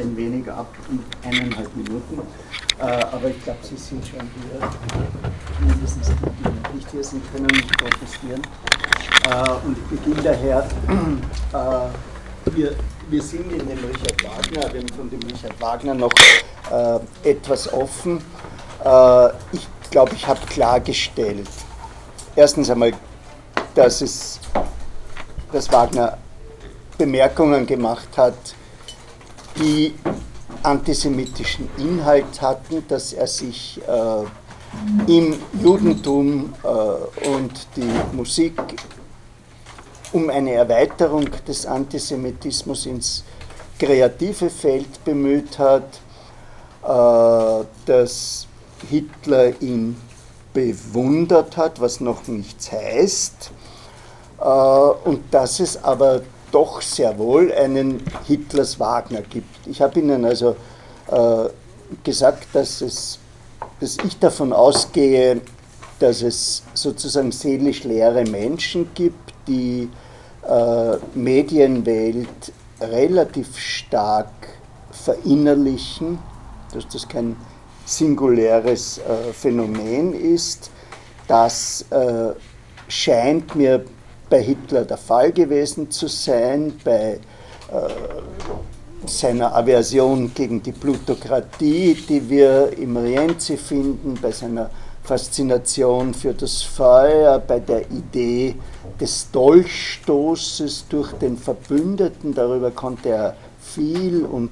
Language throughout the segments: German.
ein wenig ab, um eineinhalb Minuten. Äh, aber ich glaube, Sie sind schon hier, mindestens die, die nicht hier sind, können nicht protestieren. Äh, und ich beginne daher, äh, wir, wir sind in dem Richard Wagner, wir haben von dem Richard Wagner noch äh, etwas offen. Äh, ich glaube, ich habe klargestellt, erstens einmal, dass es, dass Wagner Bemerkungen gemacht hat, die antisemitischen Inhalt hatten, dass er sich äh, im Judentum äh, und die Musik um eine Erweiterung des Antisemitismus ins kreative Feld bemüht hat, äh, dass Hitler ihn bewundert hat, was noch nichts heißt, äh, und dass es aber doch sehr wohl einen Hitlers Wagner gibt. Ich habe Ihnen also äh, gesagt, dass, es, dass ich davon ausgehe, dass es sozusagen seelisch leere Menschen gibt, die äh, Medienwelt relativ stark verinnerlichen, dass das kein singuläres äh, Phänomen ist. Das äh, scheint mir bei Hitler der Fall gewesen zu sein, bei äh, seiner Aversion gegen die Plutokratie, die wir im Rienzi finden, bei seiner Faszination für das Feuer, bei der Idee des Dolchstoßes durch den Verbündeten, darüber konnte er viel und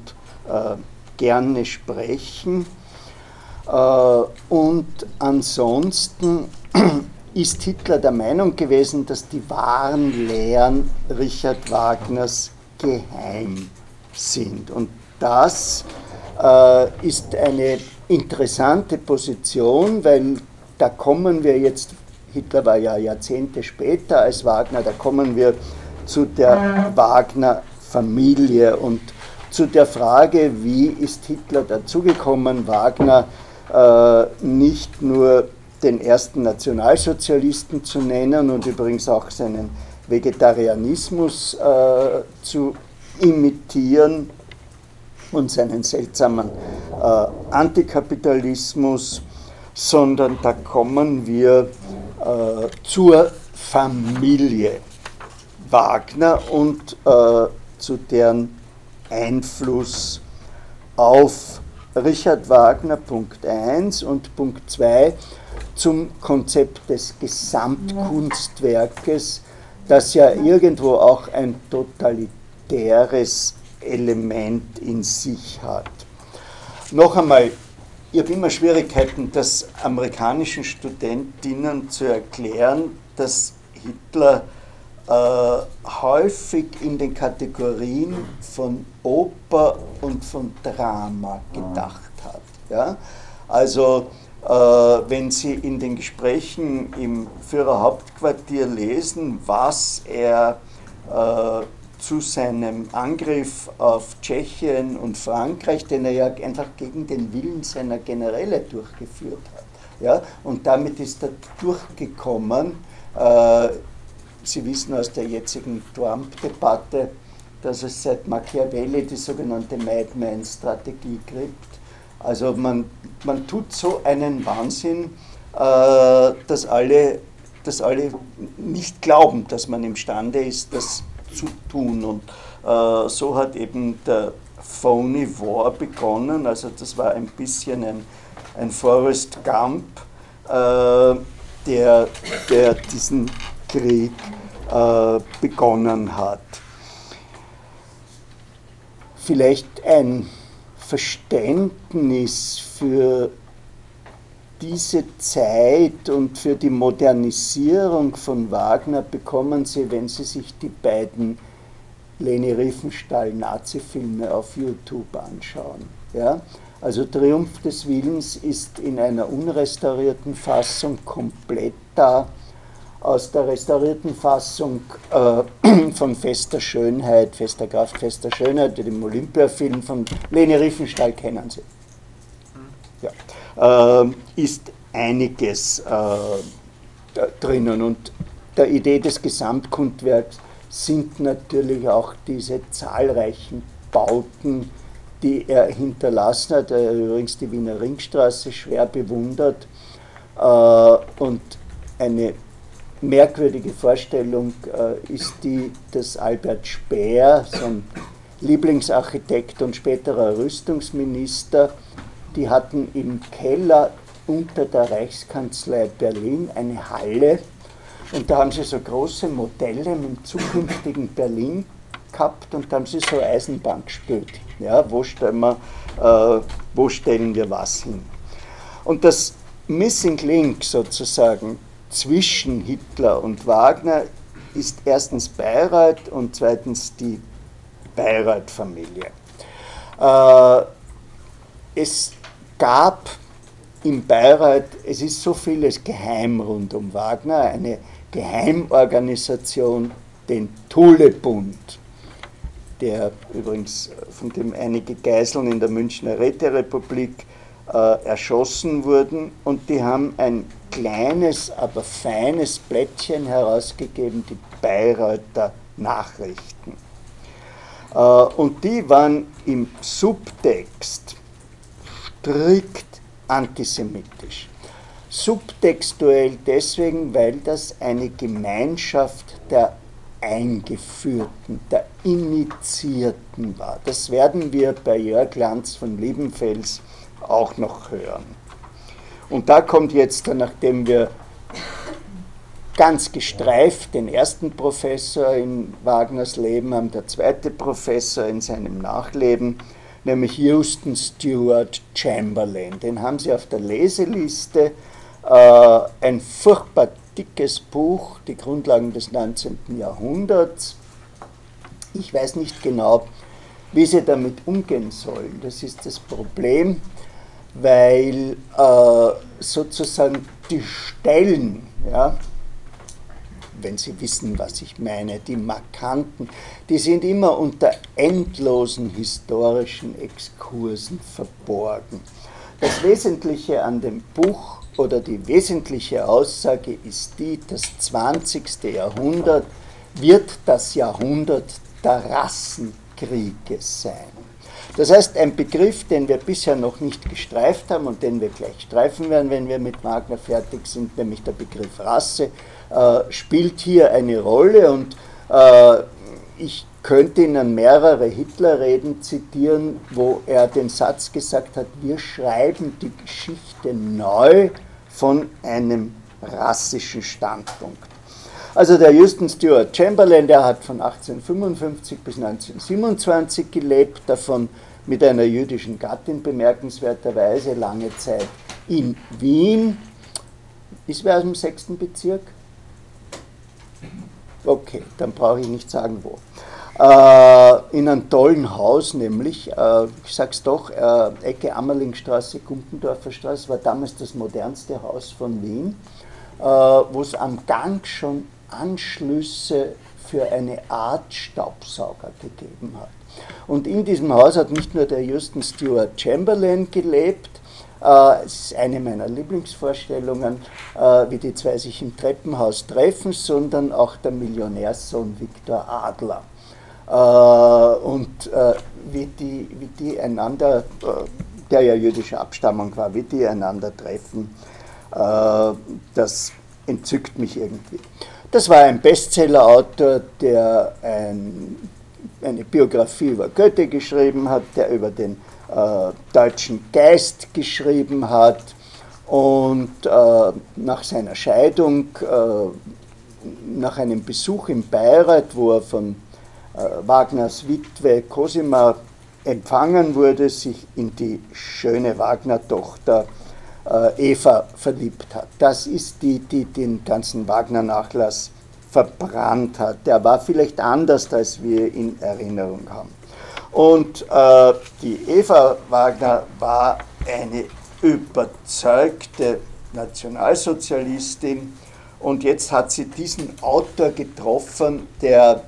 äh, gerne sprechen. Äh, und ansonsten ist Hitler der Meinung gewesen, dass die wahren Lehren Richard Wagners geheim sind. Und das äh, ist eine interessante Position, weil da kommen wir jetzt, Hitler war ja Jahrzehnte später als Wagner, da kommen wir zu der Wagner-Familie und zu der Frage, wie ist Hitler dazugekommen, Wagner äh, nicht nur den ersten Nationalsozialisten zu nennen und übrigens auch seinen Vegetarianismus äh, zu imitieren und seinen seltsamen äh, Antikapitalismus, sondern da kommen wir äh, zur Familie Wagner und äh, zu deren Einfluss auf Richard Wagner, Punkt 1 und Punkt 2 zum Konzept des Gesamtkunstwerkes, das ja irgendwo auch ein totalitäres Element in sich hat. Noch einmal, ich habe immer Schwierigkeiten, das amerikanischen Studentinnen zu erklären, dass Hitler äh, häufig in den Kategorien von Oper und von Drama gedacht hat. Ja? Also wenn Sie in den Gesprächen im Führerhauptquartier lesen, was er äh, zu seinem Angriff auf Tschechien und Frankreich, den er ja einfach gegen den Willen seiner Generäle durchgeführt hat. Ja? Und damit ist er durchgekommen. Äh, Sie wissen aus der jetzigen Trump-Debatte, dass es seit Machiavelli die sogenannte Madman-Strategie gibt also man, man tut so einen Wahnsinn, äh, dass, alle, dass alle nicht glauben, dass man imstande ist, das zu tun. Und äh, so hat eben der Phony War begonnen. Also das war ein bisschen ein, ein Forrest Gump, äh, der, der diesen Krieg äh, begonnen hat. Vielleicht ein Verständnis für diese Zeit und für die Modernisierung von Wagner bekommen Sie, wenn Sie sich die beiden Leni Riefenstahl-Nazi-Filme auf YouTube anschauen. Ja? Also Triumph des Willens ist in einer unrestaurierten Fassung komplett da aus der restaurierten Fassung äh, von Fester Schönheit, Fester Kraft, Fester Schönheit, dem Olympiafilm von Leni Riefenstahl kennen Sie. Ja. Äh, ist einiges äh, drinnen und der Idee des Gesamtkundwerks sind natürlich auch diese zahlreichen Bauten, die er hinterlassen hat, er übrigens die Wiener Ringstraße schwer bewundert äh, und eine merkwürdige Vorstellung äh, ist die, dass Albert Speer, sein Lieblingsarchitekt und späterer Rüstungsminister, die hatten im Keller unter der Reichskanzlei Berlin eine Halle und da haben sie so große Modelle mit zukünftigen Berlin gehabt und da haben sie so Eisenbahn gespielt. Ja, wo, stellen wir, äh, wo stellen wir was hin? Und das Missing Link sozusagen zwischen Hitler und Wagner ist erstens Bayreuth und zweitens die Bayreuth-Familie. Äh, es gab in Bayreuth, es ist so vieles geheim rund um Wagner, eine Geheimorganisation, den Thule-Bund, der übrigens von dem einige Geiseln in der Münchner Räterepublik äh, erschossen wurden und die haben ein kleines, aber feines Blättchen herausgegeben, die Bayreuther Nachrichten. Äh, und die waren im Subtext strikt antisemitisch. Subtextuell deswegen, weil das eine Gemeinschaft der Eingeführten, der Initiierten war. Das werden wir bei Jörg Lanz von Liebenfels auch noch hören. Und da kommt jetzt, nachdem wir ganz gestreift den ersten Professor in Wagners Leben haben, der zweite Professor in seinem Nachleben, nämlich Houston Stewart Chamberlain. Den haben Sie auf der Leseliste. Äh, ein furchtbar dickes Buch, die Grundlagen des 19. Jahrhunderts. Ich weiß nicht genau, wie Sie damit umgehen sollen. Das ist das Problem weil äh, sozusagen die Stellen, ja, wenn Sie wissen, was ich meine, die markanten, die sind immer unter endlosen historischen Exkursen verborgen. Das Wesentliche an dem Buch oder die wesentliche Aussage ist die, das 20. Jahrhundert wird das Jahrhundert der Rassenkriege sein. Das heißt, ein Begriff, den wir bisher noch nicht gestreift haben und den wir gleich streifen werden, wenn wir mit Wagner fertig sind, nämlich der Begriff Rasse, äh, spielt hier eine Rolle und äh, ich könnte Ihnen mehrere Hitlerreden zitieren, wo er den Satz gesagt hat, wir schreiben die Geschichte neu von einem rassischen Standpunkt. Also der Houston Stewart Chamberlain, der hat von 1855 bis 1927 gelebt, davon mit einer jüdischen Gattin bemerkenswerterweise lange Zeit in Wien. Ist wer aus dem sechsten Bezirk? Okay, dann brauche ich nicht sagen wo. Äh, in einem tollen Haus, nämlich, äh, ich sag's doch, äh, Ecke Ammerlingstraße, Gumpendorfer Straße, war damals das modernste Haus von Wien, äh, wo es am Gang schon Anschlüsse für eine Art Staubsauger gegeben hat. Und in diesem Haus hat nicht nur der Houston Stewart Chamberlain gelebt, äh, es ist eine meiner Lieblingsvorstellungen, äh, wie die zwei sich im Treppenhaus treffen, sondern auch der Millionärssohn Viktor Adler. Äh, und wie die, wie die einander, der ja jüdischer Abstammung war, wie die einander treffen, das entzückt mich irgendwie. Das war ein Bestsellerautor, der ein eine Biografie über Goethe geschrieben hat, der über den äh, deutschen Geist geschrieben hat und äh, nach seiner Scheidung, äh, nach einem Besuch in Bayreuth, wo er von äh, Wagners Witwe Cosima empfangen wurde, sich in die schöne Wagner-Tochter äh, Eva verliebt hat. Das ist die, die den ganzen Wagner-Nachlass verbrannt hat. Der war vielleicht anders, als wir in Erinnerung haben. Und äh, die Eva Wagner war eine überzeugte Nationalsozialistin und jetzt hat sie diesen Autor getroffen, der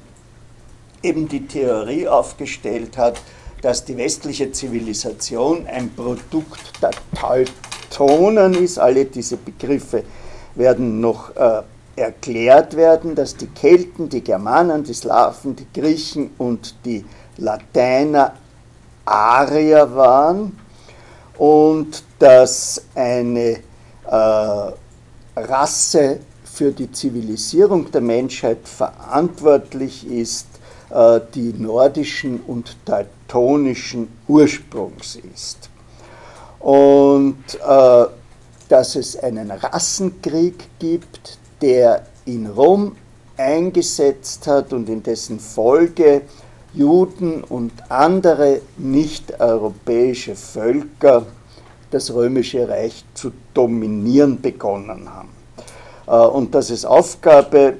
eben die Theorie aufgestellt hat, dass die westliche Zivilisation ein Produkt der Teutonen ist. Alle diese Begriffe werden noch äh, erklärt werden, dass die Kelten, die Germanen, die Slawen, die Griechen und die Lateiner Arier waren und dass eine äh, Rasse für die Zivilisierung der Menschheit verantwortlich ist, äh, die nordischen und teutonischen Ursprungs ist. Und äh, dass es einen Rassenkrieg gibt, der in Rom eingesetzt hat und in dessen Folge Juden und andere nicht-europäische Völker das römische Reich zu dominieren begonnen haben. Äh, und dass es Aufgabe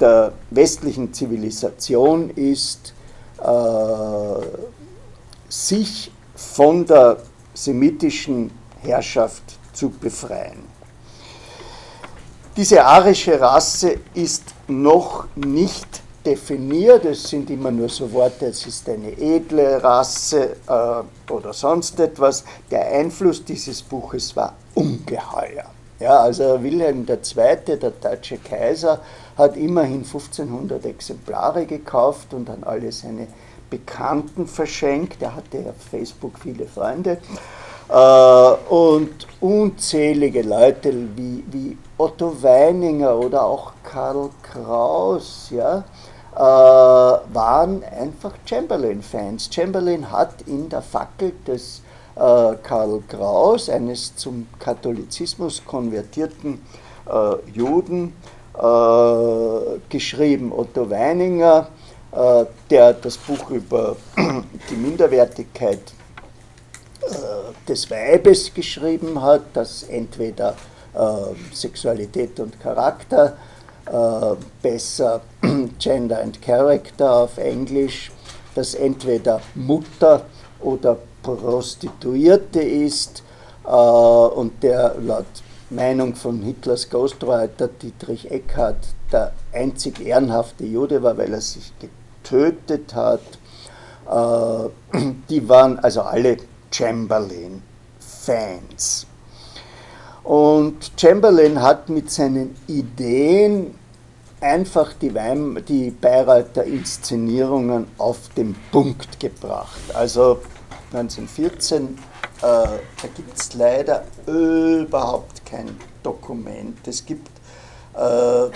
der westlichen Zivilisation ist, äh, sich von der semitischen Herrschaft zu befreien. Diese arische Rasse ist noch nicht definiert, es sind immer nur so Worte, es ist eine edle Rasse äh, oder sonst etwas. Der Einfluss dieses Buches war ungeheuer. Ja, also Wilhelm II., der deutsche Kaiser, hat immerhin 1500 Exemplare gekauft und an alle seine Bekannten verschenkt. Er hatte auf Facebook viele Freunde. Äh, und unzählige Leute wie, wie Otto Weininger oder auch Karl Kraus ja, äh, waren einfach Chamberlain-Fans. Chamberlain hat in der Fackel des äh, Karl Kraus, eines zum Katholizismus konvertierten Juden, geschrieben. Otto Weininger, der das Buch über die Minderwertigkeit des Weibes geschrieben hat, das entweder äh, Sexualität und Charakter, äh, besser Gender and Character auf Englisch, das entweder Mutter oder Prostituierte ist äh, und der laut Meinung von Hitlers Ghostwriter Dietrich Eckhardt der einzig ehrenhafte Jude war, weil er sich getötet hat. Äh, die waren also alle Chamberlain-Fans. Und Chamberlain hat mit seinen Ideen einfach die, Weim die Bayreuther Inszenierungen auf den Punkt gebracht. Also 1914, äh, da gibt es leider überhaupt kein Dokument. Es gibt äh,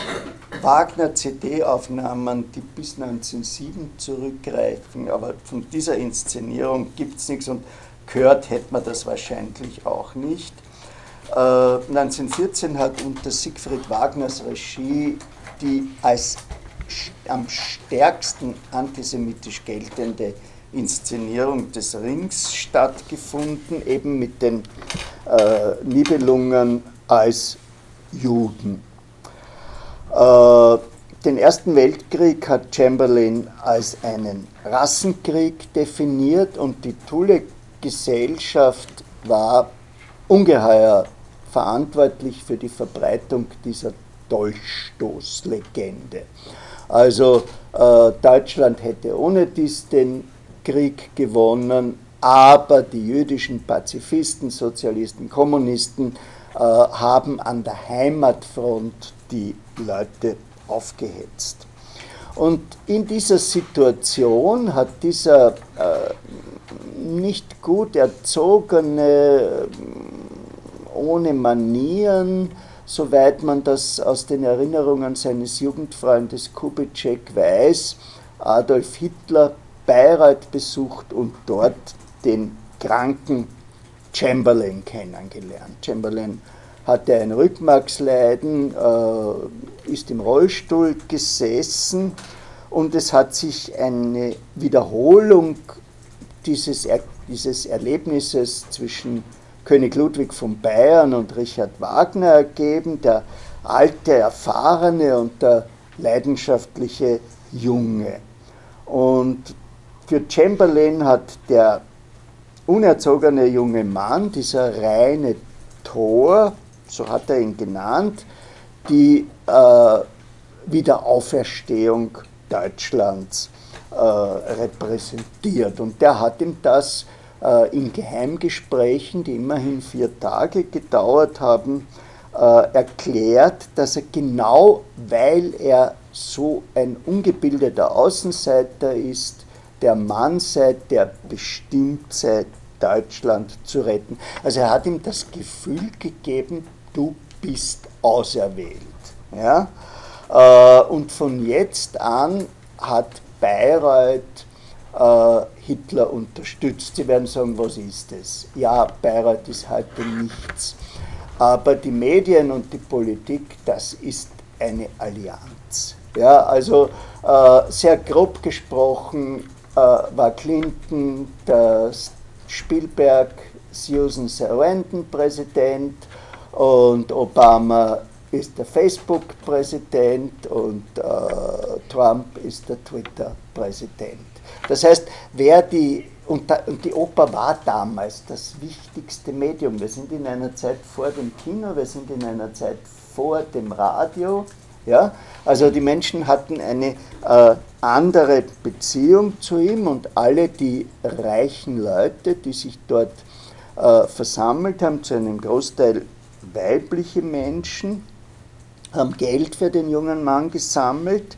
Wagner-CD-Aufnahmen, die bis 1907 zurückreichen, aber von dieser Inszenierung gibt es nichts und Gehört hätte man das wahrscheinlich auch nicht. Äh, 1914 hat unter Siegfried Wagners Regie die als am stärksten antisemitisch geltende Inszenierung des Rings stattgefunden, eben mit den äh, Nibelungen als Juden. Äh, den Ersten Weltkrieg hat Chamberlain als einen Rassenkrieg definiert und die Thule Gesellschaft war ungeheuer verantwortlich für die Verbreitung dieser Dolchstoßlegende. Also äh, Deutschland hätte ohne dies den Krieg gewonnen, aber die jüdischen Pazifisten, Sozialisten, Kommunisten äh, haben an der Heimatfront die Leute aufgehetzt. Und in dieser Situation hat dieser äh, nicht gut erzogene, ohne Manieren, soweit man das aus den Erinnerungen seines Jugendfreundes Kubitschek weiß, Adolf Hitler Bayreuth besucht und dort den kranken Chamberlain kennengelernt. Chamberlain hatte ein Rückmarksleiden, äh, ist im Rollstuhl gesessen und es hat sich eine Wiederholung dieses, er dieses Erlebnisses zwischen König Ludwig von Bayern und Richard Wagner ergeben, der alte, erfahrene und der leidenschaftliche Junge. Und für Chamberlain hat der unerzogene junge Mann, dieser reine Tor, so hat er ihn genannt, die äh, Wiederauferstehung Deutschlands repräsentiert. Und der hat ihm das äh, in Geheimgesprächen, die immerhin vier Tage gedauert haben, äh, erklärt, dass er genau weil er so ein ungebildeter Außenseiter ist, der Mann sei, der bestimmt sei, Deutschland zu retten. Also er hat ihm das Gefühl gegeben, du bist auserwählt. Ja? Äh, und von jetzt an hat Bayreuth äh, Hitler unterstützt. Sie werden sagen, was ist es? Ja, Bayreuth ist heute nichts. Aber die Medien und die Politik, das ist eine Allianz. Ja, also äh, sehr grob gesprochen äh, war Clinton der Spielberg Susan Sarandon Präsident und Obama ist der Facebook-Präsident und äh, Trump ist der Twitter-Präsident. Das heißt, wer die, und, da, und die Oper war damals das wichtigste Medium. Wir sind in einer Zeit vor dem Kino, wir sind in einer Zeit vor dem Radio. Ja? Also die Menschen hatten eine äh, andere Beziehung zu ihm und alle die reichen Leute, die sich dort äh, versammelt haben, zu einem Großteil weibliche Menschen, haben Geld für den jungen Mann gesammelt,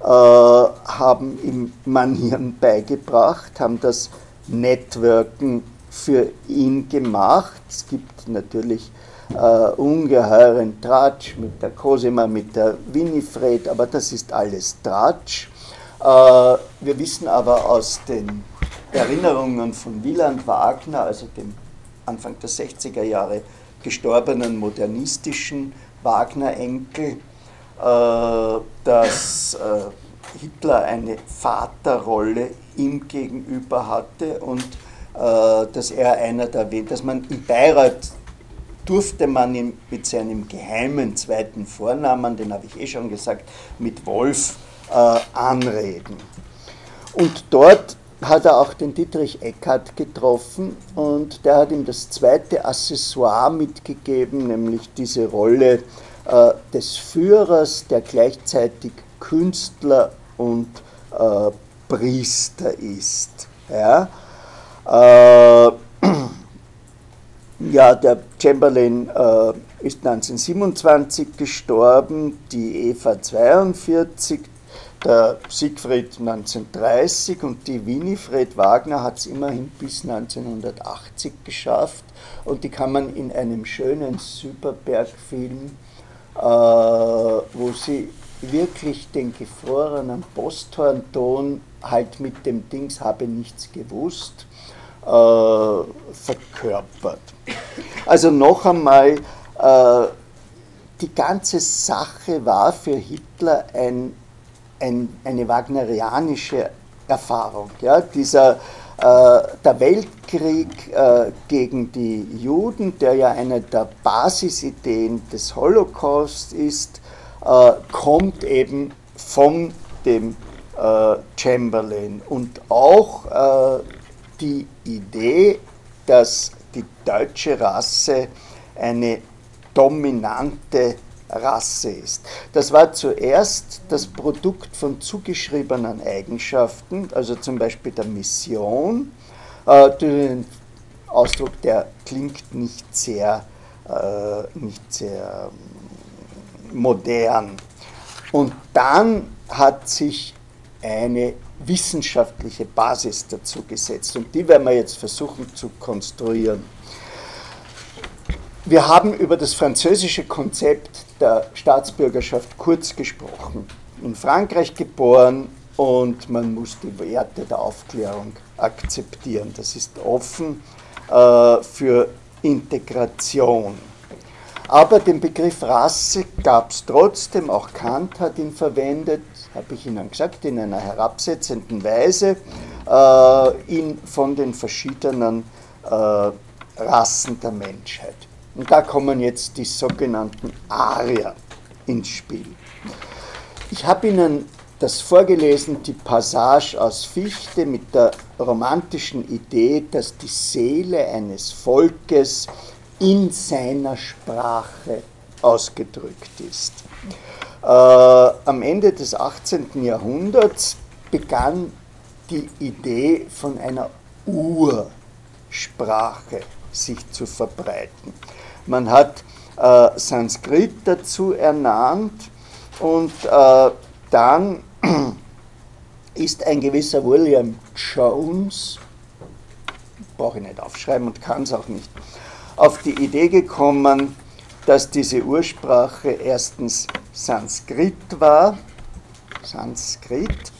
äh, haben ihm Manieren beigebracht, haben das Networken für ihn gemacht. Es gibt natürlich äh, ungeheuren Tratsch mit der Cosima, mit der Winifred, aber das ist alles Tratsch. Äh, wir wissen aber aus den Erinnerungen von Wieland Wagner, also dem Anfang der 60er Jahre gestorbenen modernistischen Wagner-Enkel, äh, dass äh, Hitler eine Vaterrolle ihm gegenüber hatte und äh, dass er einer der, dass man in Bayreuth durfte man ihn mit seinem geheimen zweiten Vornamen, den habe ich eh schon gesagt, mit Wolf anreden. Und dort hat er auch den Dietrich Eckhardt getroffen und der hat ihm das zweite Accessoire mitgegeben, nämlich diese Rolle äh, des Führers, der gleichzeitig Künstler und äh, Priester ist. Ja? Äh, ja, der Chamberlain äh, ist 1927 gestorben, die Eva 42, der Siegfried 1930 und die Winifred Wagner hat es immerhin bis 1980 geschafft und die kann man in einem schönen Superberg-Film, äh, wo sie wirklich den gefrorenen Posthornton halt mit dem Dings habe nichts gewusst, äh, verkörpert. Also noch einmal, äh, die ganze Sache war für Hitler ein ein, eine wagnerianische Erfahrung. Ja? Dieser, äh, der Weltkrieg äh, gegen die Juden, der ja eine der Basisideen des Holocaust ist, äh, kommt eben von dem äh, Chamberlain. Und auch äh, die Idee, dass die deutsche Rasse eine dominante Rasse ist. Das war zuerst das Produkt von zugeschriebenen Eigenschaften, also zum Beispiel der Mission. Äh, den Ausdruck, der klingt nicht sehr, äh, nicht sehr ähm, modern. Und dann hat sich eine wissenschaftliche Basis dazu gesetzt und die werden wir jetzt versuchen zu konstruieren. Wir haben über das französische Konzept der Staatsbürgerschaft kurz gesprochen. In Frankreich geboren und man muss die Werte der Aufklärung akzeptieren. Das ist offen äh, für Integration. Aber den Begriff Rasse gab es trotzdem, auch Kant hat ihn verwendet, habe ich Ihnen gesagt, in einer herabsetzenden Weise, äh, ihn von den verschiedenen äh, Rassen der Menschheit. Und da kommen jetzt die sogenannten Arier ins Spiel. Ich habe Ihnen das vorgelesen, die Passage aus Fichte mit der romantischen Idee, dass die Seele eines Volkes in seiner Sprache ausgedrückt ist. Äh, am Ende des 18. Jahrhunderts begann die Idee von einer Ursprache sich zu verbreiten. Man hat äh, Sanskrit dazu ernannt und äh, dann ist ein gewisser William Jones, brauche ich nicht aufschreiben und kann es auch nicht, auf die Idee gekommen, dass diese Ursprache erstens Sanskrit war, Sanskrit,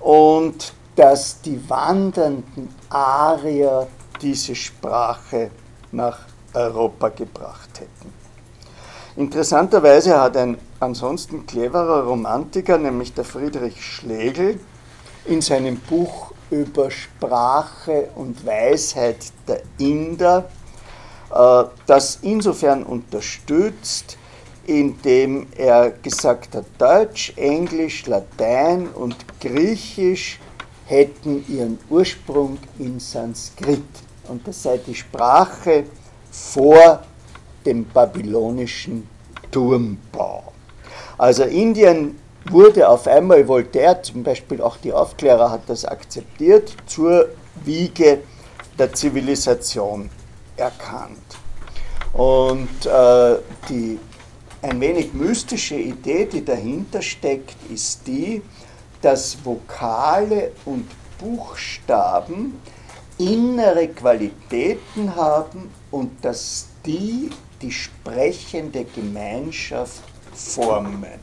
und dass die wandernden Arier diese Sprache nach Europa gebracht hätten. Interessanterweise hat ein ansonsten cleverer Romantiker, nämlich der Friedrich Schlegel, in seinem Buch über Sprache und Weisheit der Inder äh, das insofern unterstützt, indem er gesagt hat, Deutsch, Englisch, Latein und Griechisch hätten ihren Ursprung in Sanskrit und das sei die Sprache vor dem babylonischen Turmbau. Also Indien wurde auf einmal, Voltaire zum Beispiel, auch die Aufklärer hat das akzeptiert, zur Wiege der Zivilisation erkannt. Und äh, die ein wenig mystische Idee, die dahinter steckt, ist die, dass Vokale und Buchstaben innere Qualitäten haben und dass die die sprechende Gemeinschaft formen.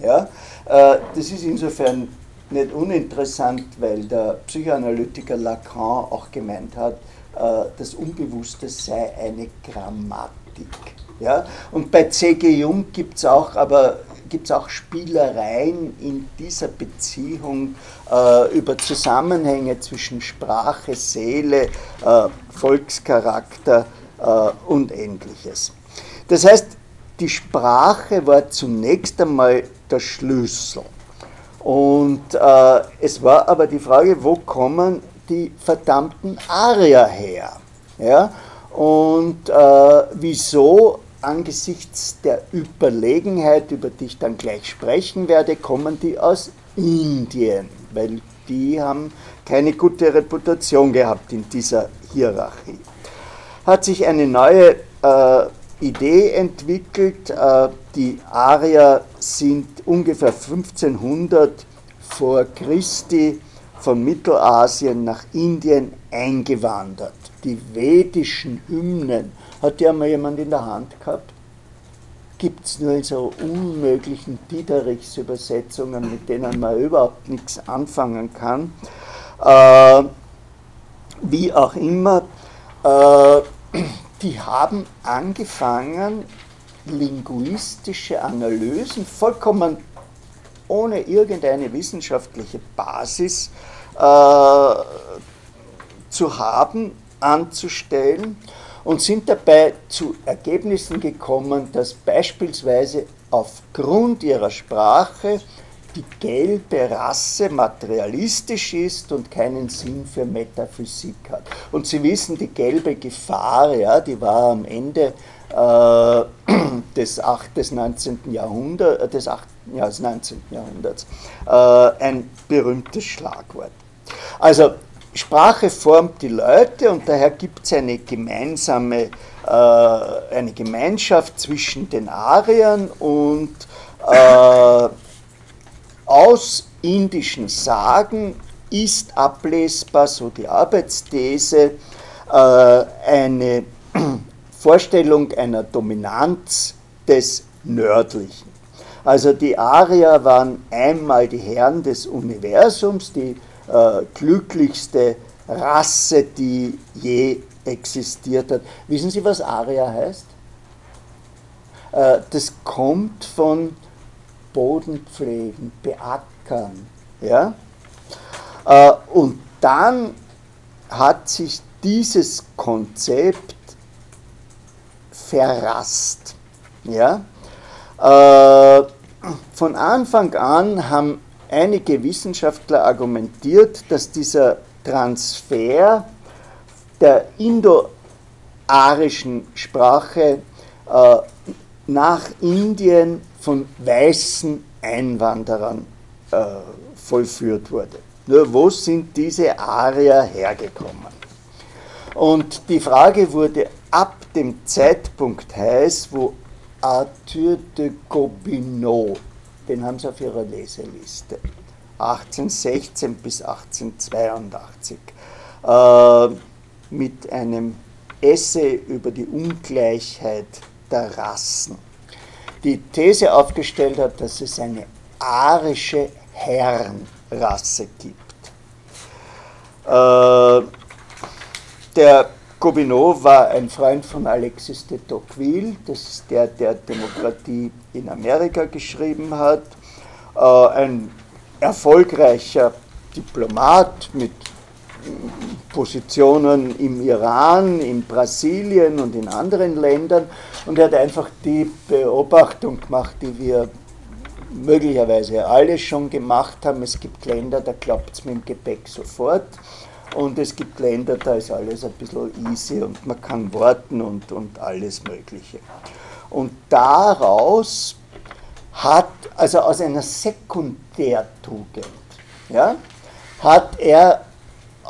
Ja? Äh, das ist insofern nicht uninteressant, weil der Psychoanalytiker Lacan auch gemeint hat, äh, das Unbewusste sei eine Grammatik. Ja? Und bei C.G. Jung gibt es auch, aber gibt es auch Spielereien in dieser Beziehung äh, über Zusammenhänge zwischen Sprache, Seele, äh, Volkscharakter und ähnliches. Das heißt, die Sprache war zunächst einmal der Schlüssel. Und äh, es war aber die Frage, wo kommen die verdammten Arier her? Ja? Und äh, wieso angesichts der Überlegenheit, über die ich dann gleich sprechen werde, kommen die aus Indien? Weil die haben keine gute Reputation gehabt in dieser Hierarchie hat sich eine neue äh, Idee entwickelt. Äh, die Arier sind ungefähr 1500 vor Christi von Mittelasien nach Indien eingewandert. Die vedischen Hymnen, hat die einmal jemand in der Hand gehabt? Gibt es nur in so unmöglichen Diderichs Übersetzungen, mit denen man überhaupt nichts anfangen kann. Äh, wie auch immer, äh, die haben angefangen, linguistische Analysen vollkommen ohne irgendeine wissenschaftliche Basis äh, zu haben, anzustellen und sind dabei zu Ergebnissen gekommen, dass beispielsweise aufgrund ihrer Sprache die gelbe Rasse materialistisch ist und keinen Sinn für Metaphysik hat. Und Sie wissen, die gelbe Gefahr, ja, die war am Ende äh, des, 8, des 19. Jahrhunderts, äh, des, 8, ja, des 19. Jahrhunderts äh, ein berühmtes Schlagwort. Also Sprache formt die Leute und daher gibt es eine gemeinsame, äh, eine Gemeinschaft zwischen den Ariern und äh, aus indischen Sagen ist ablesbar, so die Arbeitsthese, äh, eine Vorstellung einer Dominanz des Nördlichen. Also die Arier waren einmal die Herren des Universums, die äh, glücklichste Rasse, die je existiert hat. Wissen Sie, was Arier heißt? Äh, das kommt von Boden pflegen, beackern. Ja? Äh, und dann hat sich dieses Konzept verrasst. Ja? Äh, von Anfang an haben einige Wissenschaftler argumentiert, dass dieser Transfer der indo-arischen Sprache äh, nach Indien von weißen Einwanderern äh, vollführt wurde. Nur wo sind diese Arier hergekommen? Und die Frage wurde ab dem Zeitpunkt heiß, wo Arthur de Gobineau, den haben sie auf ihrer Leseliste, 1816 bis 1882 äh, mit einem Essay über die Ungleichheit der Rassen die These aufgestellt hat, dass es eine arische Herrenrasse gibt. Äh, der Gobineau war ein Freund von Alexis de Tocqueville, das ist der, der Demokratie in Amerika geschrieben hat, äh, ein erfolgreicher Diplomat mit Positionen im Iran, in Brasilien und in anderen Ländern und er hat einfach die Beobachtung gemacht, die wir möglicherweise alle schon gemacht haben. Es gibt Länder, da klappt es mit dem Gepäck sofort. Und es gibt Länder, da ist alles ein bisschen easy und man kann warten und, und alles Mögliche. Und daraus hat, also aus einer Sekundärtugend, ja, hat er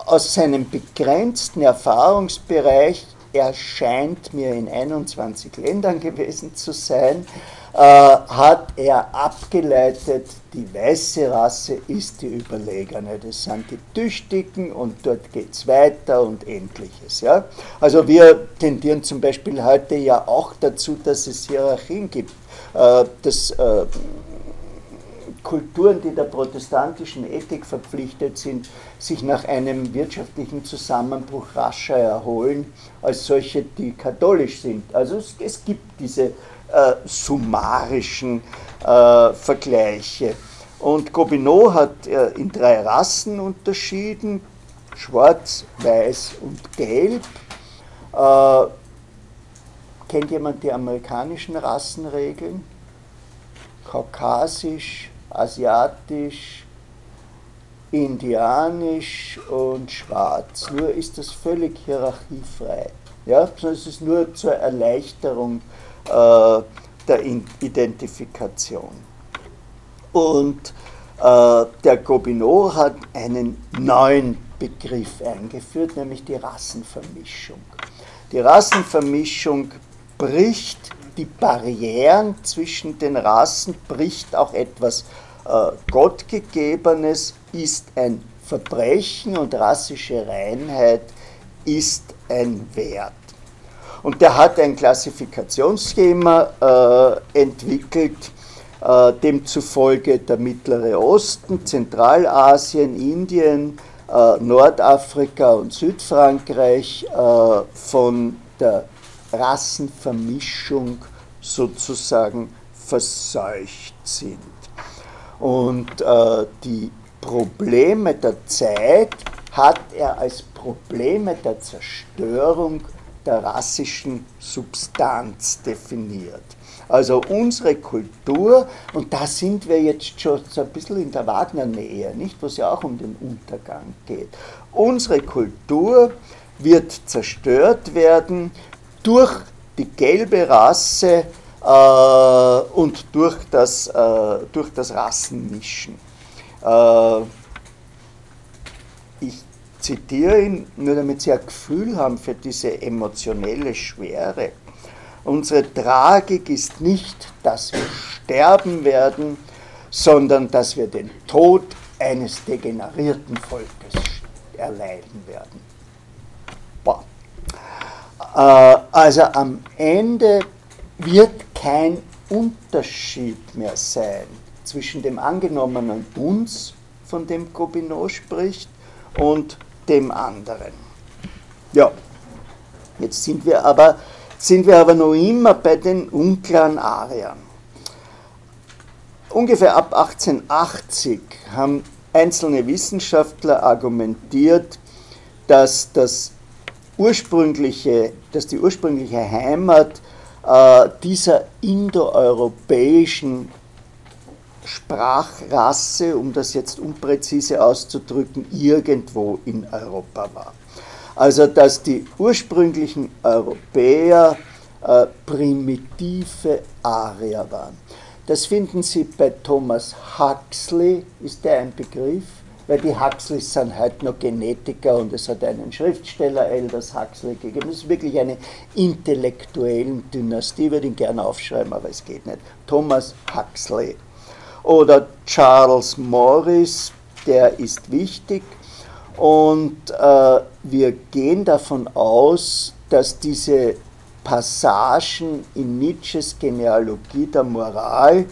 aus seinem begrenzten Erfahrungsbereich, er scheint mir in 21 Ländern gewesen zu sein, äh, hat er abgeleitet, die weiße Rasse ist die Überlegene, das sind die Tüchtigen und dort geht es weiter und ähnliches. Ja? Also wir tendieren zum Beispiel heute ja auch dazu, dass es Hierarchien gibt. Äh, das äh, Kulturen, die der protestantischen Ethik verpflichtet sind, sich nach einem wirtschaftlichen Zusammenbruch rascher erholen als solche, die katholisch sind. Also es, es gibt diese äh, summarischen äh, Vergleiche. Und Gobineau hat äh, in drei Rassen unterschieden, schwarz, weiß und gelb. Äh, kennt jemand die amerikanischen Rassenregeln? Kaukasisch, asiatisch, indianisch und schwarz. Nur ist das völlig hierarchiefrei. Ja? Es ist nur zur Erleichterung äh, der Identifikation. Und äh, der Gobineau hat einen neuen Begriff eingeführt, nämlich die Rassenvermischung. Die Rassenvermischung bricht die Barrieren zwischen den Rassen, bricht auch etwas Gottgegebenes, ist ein Verbrechen und rassische Reinheit ist ein Wert. Und der hat ein Klassifikationsschema äh, entwickelt, äh, demzufolge der Mittlere Osten, Zentralasien, Indien, äh, Nordafrika und Südfrankreich äh, von der Rassenvermischung sozusagen verseucht sind. Und äh, die Probleme der Zeit hat er als Probleme der Zerstörung der rassischen Substanz definiert. Also unsere Kultur, und da sind wir jetzt schon so ein bisschen in der Wagner-Nähe, nicht, wo es ja auch um den Untergang geht. Unsere Kultur wird zerstört werden durch die gelbe Rasse und durch das, äh, durch das Rassenmischen. Äh, ich zitiere ihn, nur damit Sie ein Gefühl haben für diese emotionelle Schwere. Unsere Tragik ist nicht, dass wir sterben werden, sondern dass wir den Tod eines degenerierten Volkes erleiden werden. Boah. Äh, also am Ende wird kein Unterschied mehr sein zwischen dem angenommenen uns, von dem Gobineau spricht, und dem anderen. Ja, jetzt sind wir aber, sind wir aber noch immer bei den unklaren Ariern. Ungefähr ab 1880 haben einzelne Wissenschaftler argumentiert, dass das ursprüngliche, dass die ursprüngliche Heimat äh, dieser indoeuropäischen Sprachrasse, um das jetzt unpräzise auszudrücken, irgendwo in Europa war. Also dass die ursprünglichen Europäer äh, primitive Arier waren. Das finden Sie bei Thomas Huxley, ist der ein Begriff? Weil die Huxleys sind heute noch Genetiker und es hat einen Schriftsteller, Elders Huxley, gegeben. Das ist wirklich eine intellektuelle Dynastie, würde ihn gerne aufschreiben, aber es geht nicht. Thomas Huxley. oder Charles Morris, der ist wichtig. Und äh, wir gehen davon aus, dass diese Passagen in Nietzsches Genealogie der Moral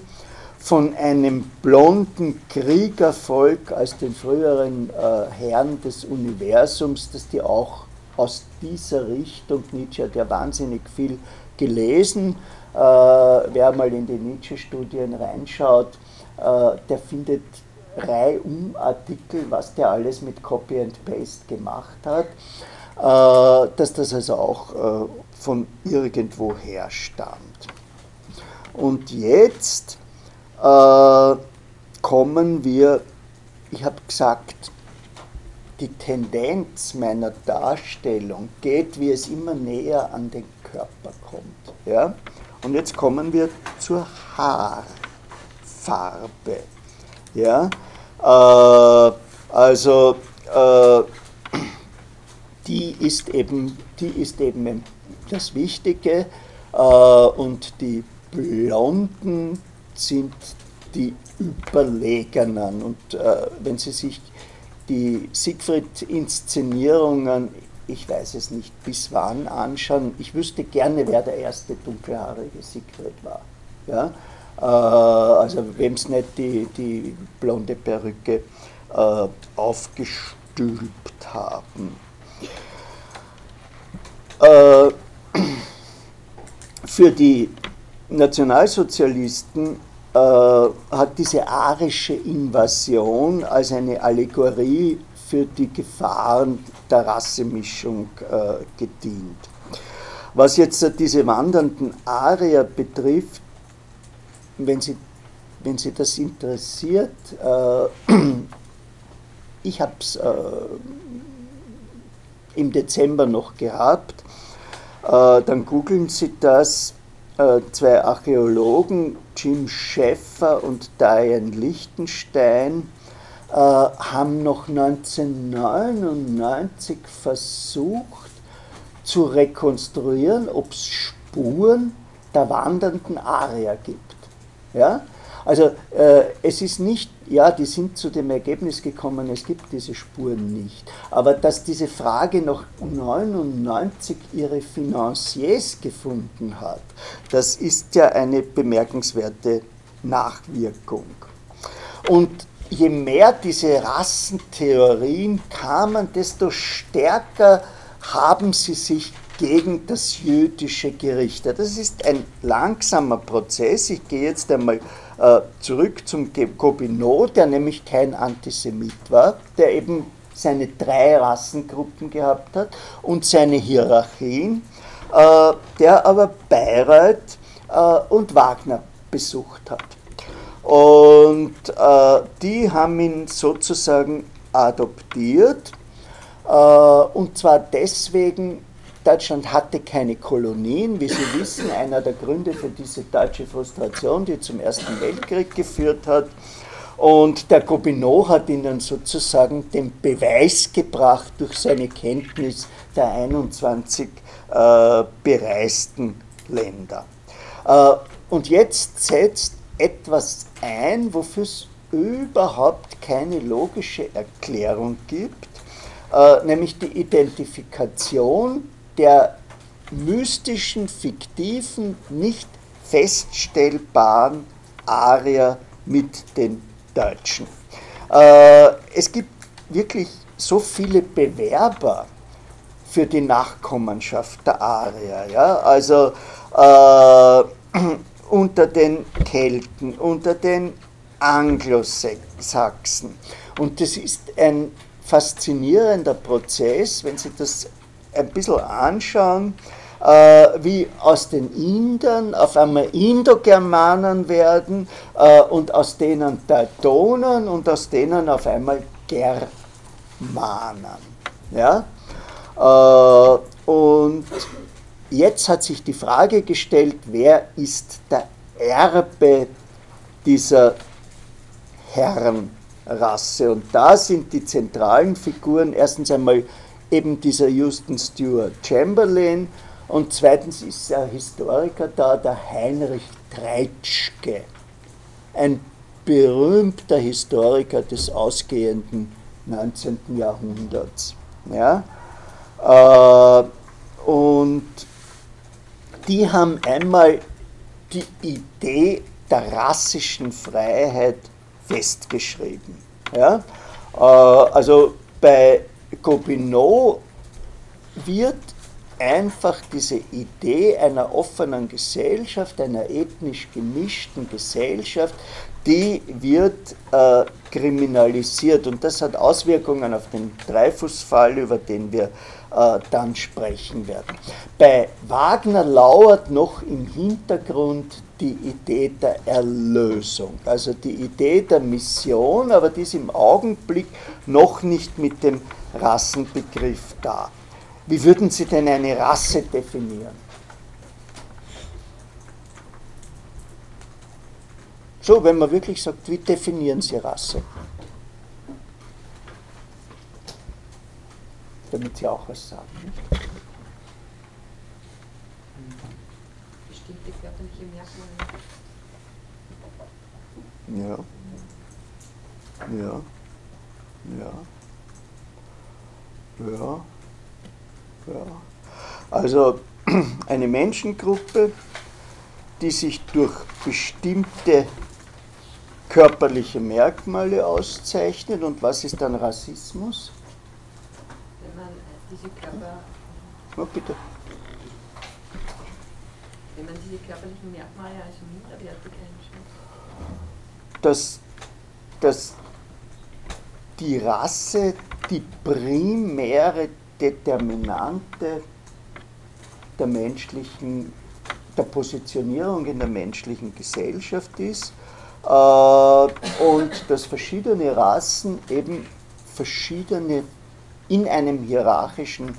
von einem blonden Kriegervolk als den früheren äh, Herren des Universums, dass die auch aus dieser Richtung, Nietzsche hat ja wahnsinnig viel gelesen, äh, wer mal in die Nietzsche-Studien reinschaut, äh, der findet reihum Artikel, was der alles mit Copy and Paste gemacht hat, äh, dass das also auch äh, von irgendwoher stammt. Und jetzt äh, kommen wir, ich habe gesagt, die Tendenz meiner Darstellung geht, wie es immer näher an den Körper kommt. Ja? Und jetzt kommen wir zur Haarfarbe. Ja? Äh, also äh, die, ist eben, die ist eben das Wichtige äh, und die Blonden sind die Überlegenen. Und äh, wenn Sie sich die Siegfried-Inszenierungen, ich weiß es nicht bis wann, anschauen, ich wüsste gerne, wer der erste dunkelhaarige Siegfried war. Ja? Äh, also wem es nicht die, die blonde Perücke äh, aufgestülpt haben. Äh, für die Nationalsozialisten äh, hat diese arische Invasion als eine Allegorie für die Gefahren der Rassemischung äh, gedient. Was jetzt diese wandernden Arier betrifft, wenn Sie, wenn Sie das interessiert, äh, ich habe es äh, im Dezember noch gehabt, äh, dann googeln Sie das äh, zwei Archäologen, Jim Schäffer und Diane Lichtenstein, äh, haben noch 1999 versucht zu rekonstruieren, ob es Spuren der wandernden Arier gibt. Ja? Also äh, es ist nicht, ja, die sind zu dem Ergebnis gekommen, es gibt diese Spuren nicht. Aber dass diese Frage noch 99 ihre Financiers gefunden hat, das ist ja eine bemerkenswerte Nachwirkung. Und je mehr diese Rassentheorien kamen, desto stärker haben sie sich gegen das jüdische gerichtet. Das ist ein langsamer Prozess. Ich gehe jetzt einmal zurück zum Gobineau, der nämlich kein Antisemit war, der eben seine drei Rassengruppen gehabt hat und seine Hierarchien, äh, der aber Bayreuth äh, und Wagner besucht hat. Und die haben ihn sozusagen adoptiert, und zwar deswegen, Deutschland hatte keine Kolonien, wie Sie wissen, einer der Gründe für diese deutsche Frustration, die zum Ersten Weltkrieg geführt hat. Und der Gobineau hat ihnen sozusagen den Beweis gebracht durch seine Kenntnis der 21 äh, bereisten Länder. Äh, und jetzt setzt etwas ein, wofür es überhaupt keine logische Erklärung gibt, äh, nämlich die Identifikation der mystischen, fiktiven, nicht feststellbaren Arier mit den Deutschen. Äh, es gibt wirklich so viele Bewerber für die Nachkommenschaft der Arier. Ja? Also äh, unter den Kelten, unter den Anglosachsen. Und das ist ein faszinierender Prozess, wenn Sie das ein bisschen anschauen, äh, wie aus den Indern auf einmal Indogermanen werden äh, und aus denen Teutonen und aus denen auf einmal Germanen. Ja? Äh, und jetzt hat sich die Frage gestellt, wer ist der Erbe dieser Herrenrasse? Und da sind die zentralen Figuren erstens einmal eben dieser Houston Stewart Chamberlain und zweitens ist ein Historiker da, der Heinrich Treitschke, ein berühmter Historiker des ausgehenden 19. Jahrhunderts. Ja? Äh, und die haben einmal die Idee der rassischen Freiheit festgeschrieben. Ja? Äh, also bei Gobineau wird einfach diese Idee einer offenen Gesellschaft, einer ethnisch gemischten Gesellschaft, die wird äh, kriminalisiert und das hat Auswirkungen auf den Dreifußfall, über den wir äh, dann sprechen werden. Bei Wagner lauert noch im Hintergrund die Idee der Erlösung, also die Idee der Mission, aber die ist im Augenblick noch nicht mit dem Rassenbegriff da. Wie würden Sie denn eine Rasse definieren? So, wenn man wirklich sagt, wie definieren Sie Rasse? Damit Sie auch was sagen. Bestimmte körperliche. Merkmale. Ja. Ja. Ja. Ja. Also eine Menschengruppe, die sich durch bestimmte körperliche Merkmale auszeichnet. Und was ist dann Rassismus? Wenn man diese Körper, Na bitte. wenn man diese körperlichen Merkmale als minderwertig einschätzt. Dass, dass die Rasse die primäre Determinante der menschlichen, der Positionierung in der menschlichen Gesellschaft ist äh, und dass verschiedene Rassen eben verschiedene in einem hierarchischen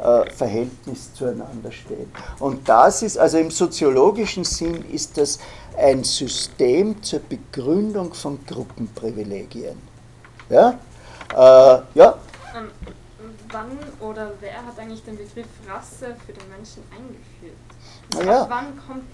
äh, Verhältnis zueinander stehen. Und das ist, also im soziologischen Sinn, ist das ein System zur Begründung von Gruppenprivilegien. Ja? Äh, ja? Ähm, wann oder wer hat eigentlich den Begriff Rasse für den Menschen eingeführt? Naja. Ab wann kommt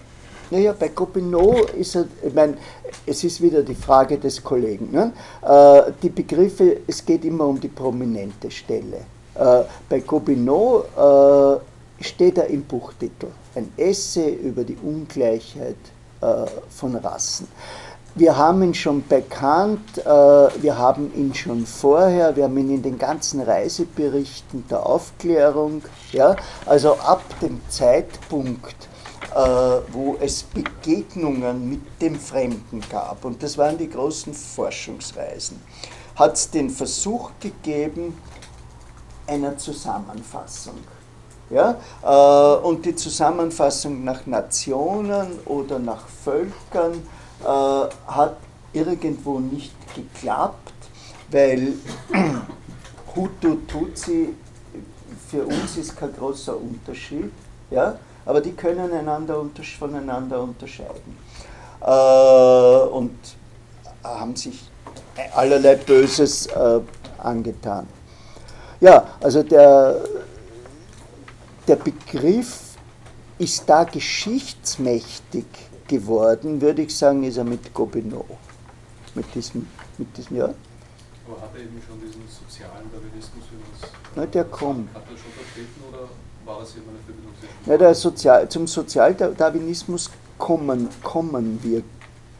Naja, bei Gobineau ist es, ich meine, es ist wieder die Frage des Kollegen. Ne? Äh, die Begriffe, es geht immer um die prominente Stelle. Äh, bei Gobineau äh, steht er im Buchtitel, ein Essay über die Ungleichheit äh, von Rassen. Wir haben ihn schon bekannt, äh, wir haben ihn schon vorher, wir haben ihn in den ganzen Reiseberichten der Aufklärung. Ja? Also ab dem Zeitpunkt, äh, wo es Begegnungen mit dem Fremden gab, und das waren die großen Forschungsreisen, hat es den Versuch gegeben einer Zusammenfassung. Ja? Äh, Und die Zusammenfassung nach Nationen oder nach Völkern äh, hat irgendwo nicht geklappt, weil Hutu, Tutsi für uns ist kein großer Unterschied, ja? aber die können einander voneinander unterscheiden. Äh, und haben sich allerlei Böses äh, angetan. Ja, also der, der Begriff ist da geschichtsmächtig geworden, würde ich sagen, ist er mit Gobineau. Mit diesem, mit diesem ja. Aber hat er eben schon diesen sozialen Darwinismus, man es. Na, der kommt. Hat er schon vertreten oder war das eben eine Verbindung zwischen. Der Sozial, zum Sozialdarwinismus kommen, kommen wir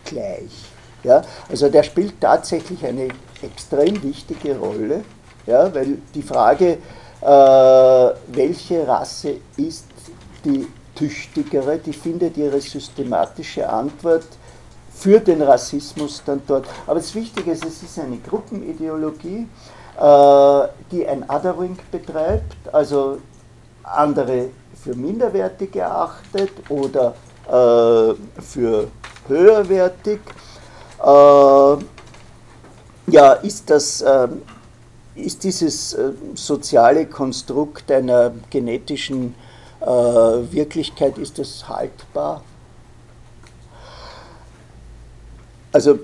gleich. Ja? Also der spielt tatsächlich eine extrem wichtige Rolle, ja? weil die Frage, äh, welche Rasse ist die tüchtigere, die findet ihre systematische Antwort für den Rassismus dann dort. Aber das Wichtige ist, es ist eine Gruppenideologie, äh, die ein Othering betreibt, also andere für minderwertig erachtet oder äh, für höherwertig. Äh, ja, ist, das, äh, ist dieses soziale Konstrukt einer genetischen Wirklichkeit, ist das haltbar? Also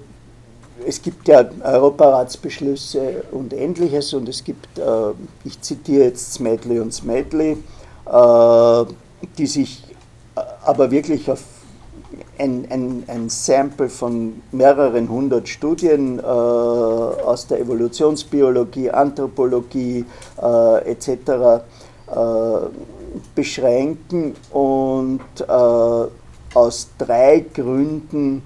es gibt ja Europaratsbeschlüsse und ähnliches und es gibt, äh, ich zitiere jetzt Smedley und Smedley, äh, die sich äh, aber wirklich auf ein, ein, ein, Sample von mehreren hundert Studien äh, aus der Evolutionsbiologie, Anthropologie äh, etc. Äh, beschränken und äh, aus drei Gründen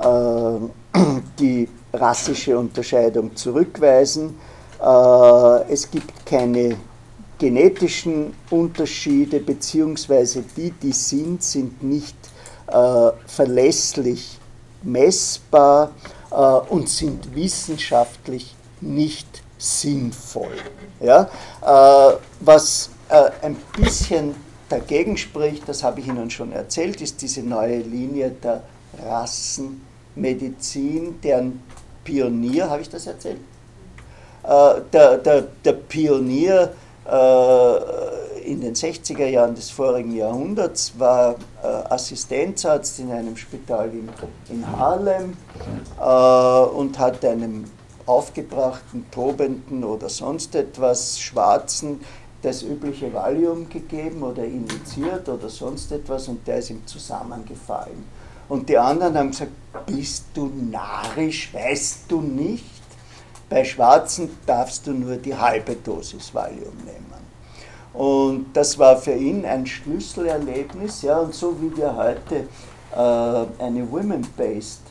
äh, die rassische Unterscheidung zurückweisen. Äh, es gibt keine genetischen Unterschiede, beziehungsweise die, die sind, sind nicht verlässlich messbar und sind wissenschaftlich nicht sinnvoll. Ja? Was ein bisschen dagegen spricht, das habe ich Ihnen schon erzählt, ist diese neue Linie der Rassenmedizin, deren Pionier, habe ich das erzählt? Äh, der, der, der Pionier äh, in den 60er Jahren des vorigen Jahrhunderts war äh, Assistenzarzt in einem Spital in, in Harlem und hat einem aufgebrachten, tobenden oder sonst etwas Schwarzen das übliche Valium gegeben oder injiziert oder sonst etwas und der ist ihm zusammengefallen. Und die anderen haben gesagt, bist du narrisch, weißt du nicht? Bei Schwarzen darfst du nur die halbe Dosis Valium nehmen. Und das war für ihn ein Schlüsselerlebnis, ja, und so wie wir heute äh, eine Women-Based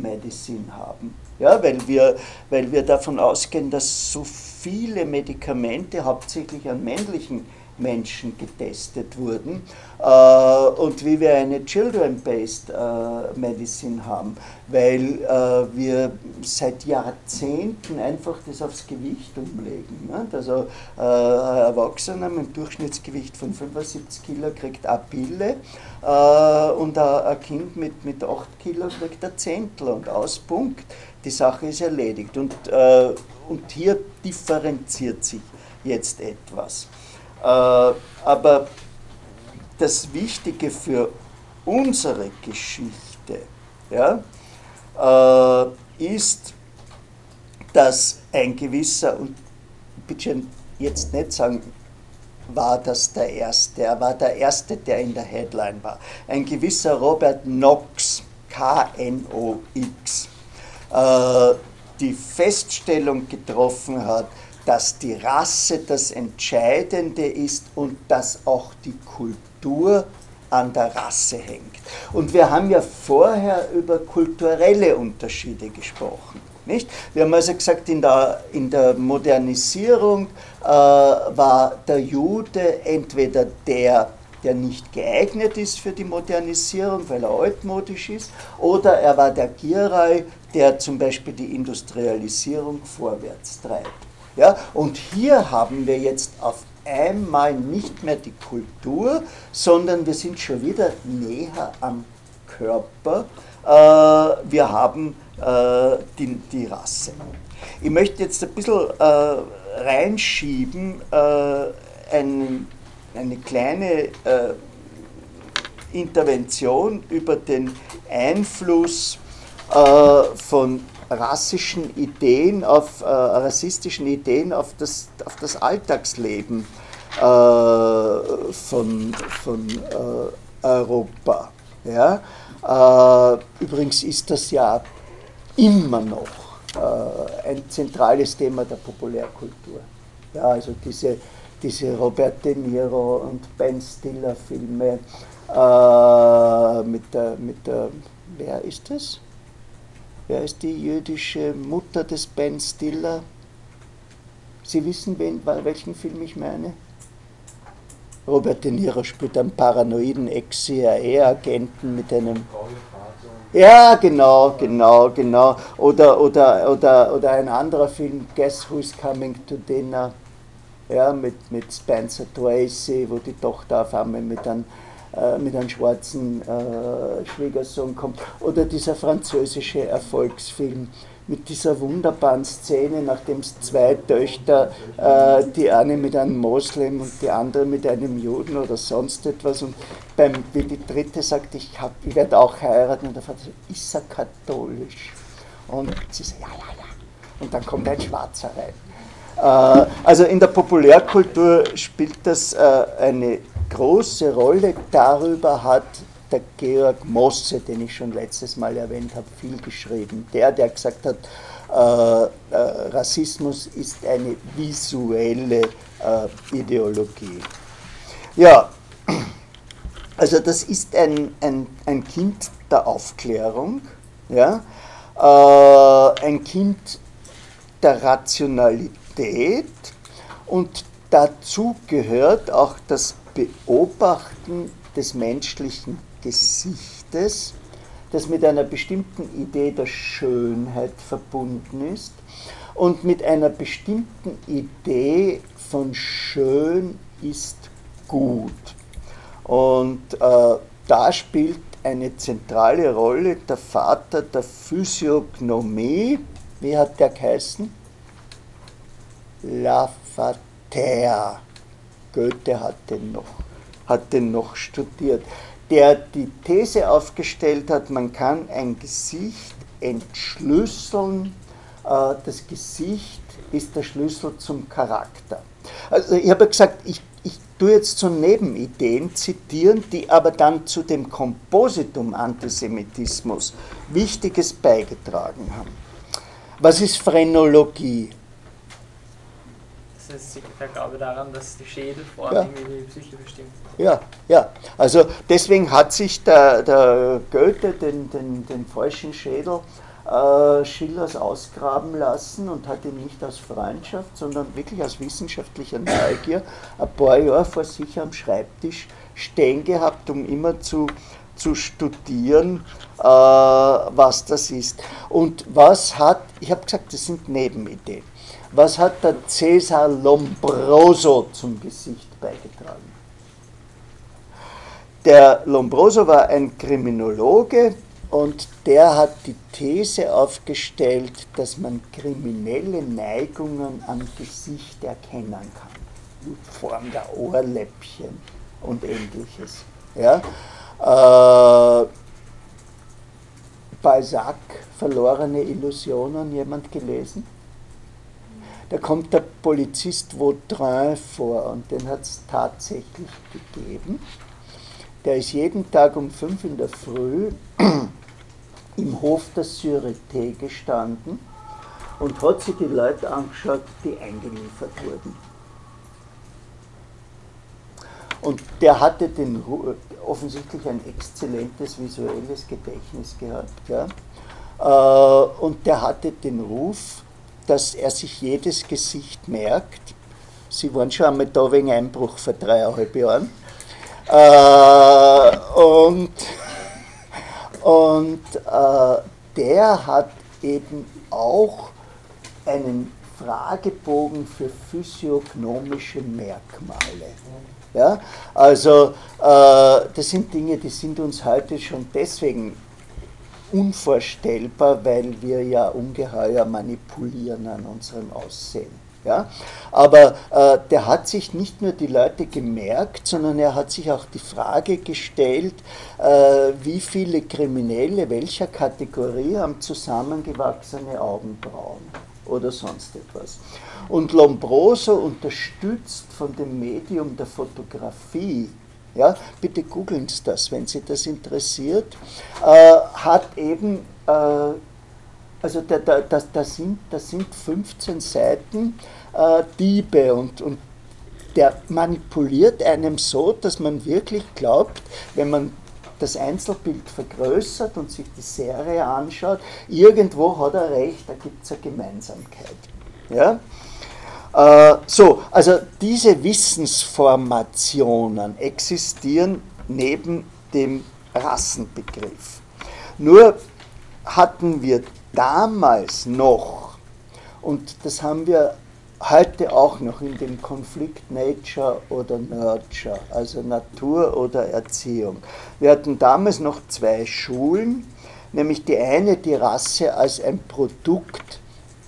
Medicine haben, ja, weil, wir, weil wir davon ausgehen, dass so viele Medikamente hauptsächlich an männlichen Menschen getestet wurden äh, und wie wir eine Children-Based äh, Medicine haben, weil äh, wir seit Jahrzehnten einfach das aufs Gewicht umlegen. Ne? Also ein Erwachsener mit einem Durchschnittsgewicht von 75 Kilo kriegt eine Pille und ein Kind mit, mit 8 Kilo kriegt ein Zehntel und aus Punkt. Die Sache ist erledigt. Und, und hier differenziert sich jetzt etwas. Äh, aber das Wichtige für unsere Geschichte ja, äh, ist, dass ein gewisser, und bitte jetzt nicht sagen, war das der Erste, er war der Erste, der in der Headline war, ein gewisser Robert Knox, K-N-O-X, äh, die Feststellung getroffen hat, dass die Rasse das Entscheidende ist und dass auch die Kultur an der Rasse hängt. Und wir haben ja vorher über kulturelle Unterschiede gesprochen. Nicht? Wir haben also gesagt, in der, in der Modernisierung äh, war der Jude entweder der, der nicht geeignet ist für die Modernisierung, weil er altmodisch ist, oder er war der Girai, der zum Beispiel die Industrialisierung vorwärts treibt. Ja? Und hier haben wir jetzt auf einmal nicht mehr die Kultur, sondern wir sind schon wieder näher am Körper. Äh, wir haben äh, die, die, Rasse. Ich möchte jetzt ein bisschen äh, reinschieben, äh, ein, eine kleine äh, Intervention über den Einfluss äh, von rassischen Ideen, auf äh, rassistischen Ideen auf das, auf das Alltagsleben äh, von, von äh, Europa. Ja? Äh, übrigens ist das ja immer noch äh, ein zentrales Thema der Populärkultur. Ja, also diese, diese Robert De Niro und Ben Stiller Filme äh, mit der, mit der, wer ist das? Wer ist die jüdische Mutter des Ben Stiller? Sie wissen, wen, welchen Film ich meine? Robert De Niro spielt einen paranoiden Ex-CIA-Agenten mit einem. Ja, genau, genau, genau. Oder, oder, oder, oder ein anderer Film, Guess Who's Coming to Dinner? Ja, mit, mit Spencer Tracy, wo die Tochter auf einmal mit einem äh, mit einem schwarzen äh, Schwiegersohn kommt. Oder dieser französische Erfolgsfilm mit dieser wunderbaren Szene, nachdem es zwei Töchter, äh, die eine mit einem Moslem und die andere mit einem Juden oder sonst etwas, und beim, wie die dritte sagt, ich, ich werde auch heiraten, und der Vater sagt, ist er katholisch? Und sie sagt, ja, ja, ja. Und dann kommt ein Schwarzer rein. Also in der Populärkultur spielt das eine große Rolle. Darüber hat der Georg Mosse, den ich schon letztes Mal erwähnt habe, viel geschrieben. Der, der gesagt hat, äh, äh, Rassismus ist eine visuelle äh, Ideologie. Ja, also das ist ein, ein, ein Kind der Aufklärung, ja? Äh, ein Kind der Rationalität und dazu gehört auch das Beobachten des menschlichen Gesichtes, das mit einer bestimmten Idee der Schönheit verbunden ist und mit einer bestimmten Idee von schön ist gut. Und äh, da spielt eine zentrale Rolle der Vater der Physiognomie. Wie hat der geheißen? Lavater. Goethe hat den noch, hat den noch studiert. Der die These aufgestellt hat, man kann ein Gesicht entschlüsseln. Äh, das Gesicht ist der Schlüssel zum Charakter. Also ich habe gesagt, ich tue jetzt so Nebenideen zitieren, die aber dann zu dem Kompositum Antisemitismus Wichtiges beigetragen haben. Was ist Phrenologie? Das ist der Glaube daran, dass die Schädelform ja. irgendwie die Psyche bestimmt. Ja, ja. Also deswegen hat sich der, der Goethe den, den, den falschen Schädel äh, Schillers ausgraben lassen und hat ihn nicht aus Freundschaft, sondern wirklich aus wissenschaftlicher Neugier ein paar Jahre vor sich am Schreibtisch stehen gehabt, um immer zu, zu studieren, äh, was das ist. Und was hat, ich habe gesagt, das sind Nebenideen, was hat der Cäsar Lombroso zum Gesicht beigetragen? Der Lombroso war ein Kriminologe, und der hat die These aufgestellt, dass man kriminelle Neigungen am Gesicht erkennen kann. In Form der Ohrläppchen und ähnliches. Ja? Äh, Balzac, Verlorene Illusionen, jemand gelesen? Da kommt der Polizist Vautrin vor und den hat es tatsächlich gegeben. Der ist jeden Tag um fünf in der Früh im Hof der Sûreté gestanden und hat sich die Leute angeschaut, die eingeliefert wurden. Und der hatte den, offensichtlich ein exzellentes visuelles Gedächtnis gehabt. Ja? Äh, und der hatte den Ruf, dass er sich jedes Gesicht merkt. Sie waren schon einmal da wegen Einbruch vor dreieinhalb Jahren. Äh, und und äh, der hat eben auch einen Fragebogen für physiognomische Merkmale. Ja? Also äh, das sind Dinge, die sind uns heute schon deswegen unvorstellbar, weil wir ja ungeheuer manipulieren an unserem Aussehen. Ja? Aber äh, der hat sich nicht nur die Leute gemerkt, sondern er hat sich auch die Frage gestellt, äh, wie viele Kriminelle welcher Kategorie haben zusammengewachsene Augenbrauen oder sonst etwas. Und Lombroso unterstützt von dem Medium der Fotografie, ja, bitte googeln Sie das, wenn Sie das interessiert, äh, hat eben äh, also da, da, da, da, sind, da sind 15 Seiten äh, Diebe und, und der manipuliert einem so, dass man wirklich glaubt, wenn man das Einzelbild vergrößert und sich die Serie anschaut, irgendwo hat er recht, da gibt es eine Gemeinsamkeit. Ja? Äh, so, also diese Wissensformationen existieren neben dem Rassenbegriff. Nur hatten wir damals noch, und das haben wir heute auch noch in dem Konflikt Nature oder Nurture, also Natur oder Erziehung. Wir hatten damals noch zwei Schulen, nämlich die eine die Rasse als ein Produkt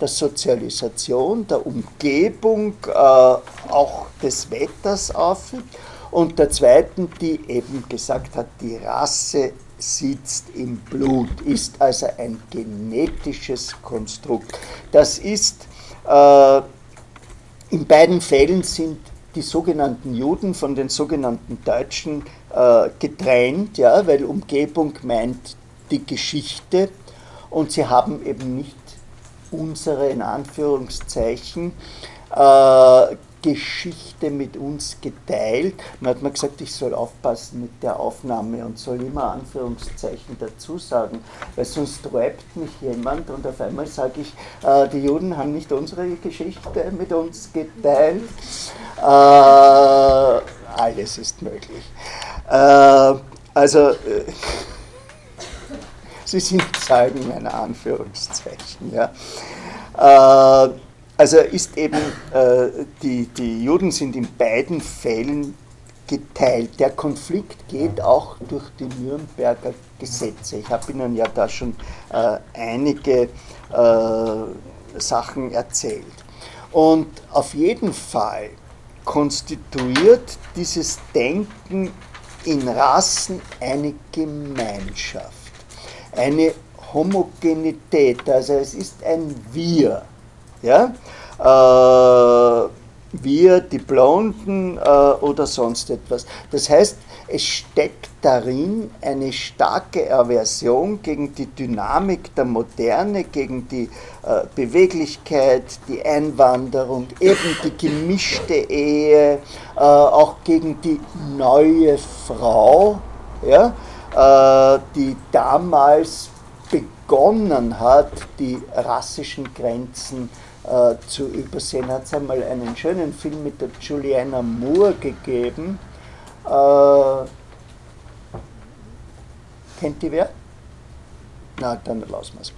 der Sozialisation, der Umgebung, äh, auch des Wetters aufführt, und der zweiten, die eben gesagt hat, die Rasse sitzt im Blut, ist also ein genetisches Konstrukt. Das ist, äh, in beiden Fällen sind die sogenannten Juden von den sogenannten Deutschen äh, getrennt, ja, weil Umgebung meint die Geschichte und sie haben eben nicht unsere, in Anführungszeichen, äh, Geschichte mit uns geteilt. Man hat mir gesagt, ich soll aufpassen mit der Aufnahme und soll immer Anführungszeichen dazu sagen, weil sonst rappt mich jemand und auf einmal sage ich, äh, die Juden haben nicht unsere Geschichte mit uns geteilt. Äh, alles ist möglich. Äh, also, äh, sie sind Zeugen meiner Anführungszeichen. Ja. Äh, also ist eben, äh, die, die Juden sind in beiden Fällen geteilt. Der Konflikt geht auch durch die Nürnberger Gesetze. Ich habe Ihnen ja da schon äh, einige äh, Sachen erzählt. Und auf jeden Fall konstituiert dieses Denken in Rassen eine Gemeinschaft, eine Homogenität, also es ist ein Wir. Ja? Äh, wir, die Blonden äh, oder sonst etwas. Das heißt, es steckt darin eine starke Aversion gegen die Dynamik der Moderne, gegen die äh, Beweglichkeit, die Einwanderung, eben die gemischte Ehe, äh, auch gegen die neue Frau, ja, die damals begonnen hat, die rassischen Grenzen äh, zu übersehen. Hat es einmal einen schönen Film mit der Juliana Moore gegeben. Äh, kennt die wer? Na, dann lassen wir es.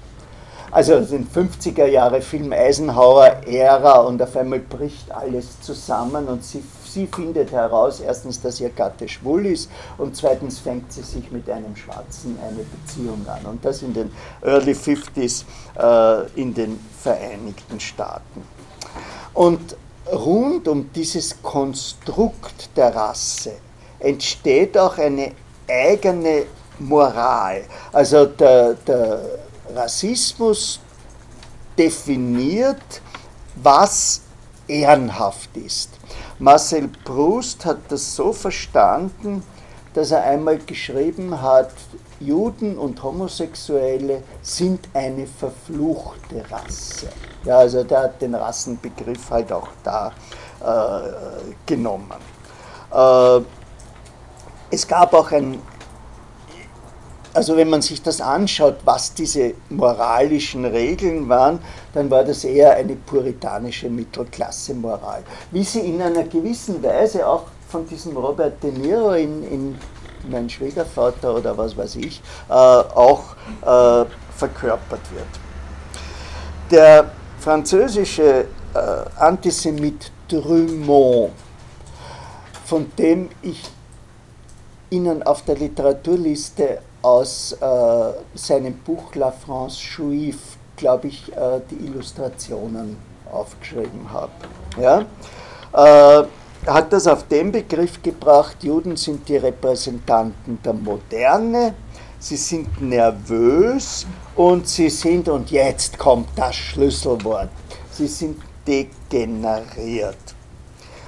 Also den 50er Jahre Film Eisenhower-Ära und auf einmal bricht alles zusammen und sie Sie findet heraus, erstens, dass ihr Gatte schwul ist und zweitens fängt sie sich mit einem Schwarzen eine Beziehung an. Und das in den Early 50s äh, in den Vereinigten Staaten. Und rund um dieses Konstrukt der Rasse entsteht auch eine eigene Moral. Also der, der Rassismus definiert, was ehrenhaft ist. Marcel Proust hat das so verstanden, dass er einmal geschrieben hat, Juden und Homosexuelle sind eine verfluchte Rasse. Ja, also der hat den Rassenbegriff halt auch da äh, genommen. Äh, es gab auch ein also wenn man sich das anschaut, was diese moralischen Regeln waren, dann war das eher eine puritanische Mittelklasse-Moral. Wie sie in einer gewissen Weise auch von diesem Robert De Niro in, in Mein Schwiegervater oder was weiß ich, äh, auch äh, verkörpert wird. Der französische äh, Antisemit Drummond, von dem ich Ihnen auf der Literaturliste aus äh, seinem Buch La France Juive, glaube ich, äh, die Illustrationen aufgeschrieben habe. Ja? Äh, hat das auf den Begriff gebracht, Juden sind die Repräsentanten der Moderne, sie sind nervös und sie sind, und jetzt kommt das Schlüsselwort, sie sind degeneriert.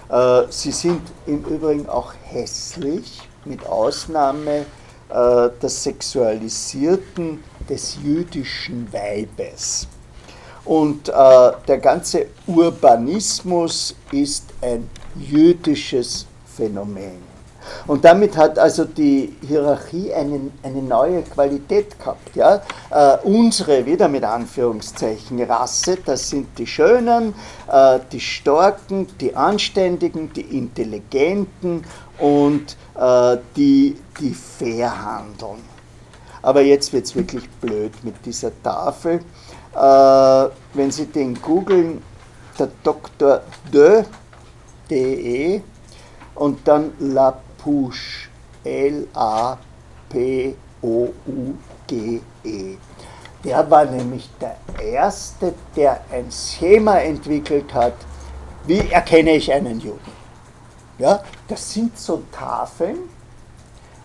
Äh, sie sind im Übrigen auch hässlich, mit Ausnahme äh, des Sexualisierten des jüdischen Weibes. Und äh, der ganze Urbanismus ist ein jüdisches Phänomen. Und damit hat also die Hierarchie einen, eine neue Qualität gehabt. Ja? Äh, unsere, wieder mit Anführungszeichen, Rasse, das sind die Schönen, äh, die Starken, die Anständigen, die Intelligenten und äh, die, die fair handeln. Aber jetzt wird es wirklich blöd mit dieser Tafel. Äh, wenn Sie den googeln, der Dr. De, D-E, und dann Lapouche, L-A-P-O-U-G-E. Der war nämlich der Erste, der ein Schema entwickelt hat, wie erkenne ich einen Juden. Ja, das sind so Tafeln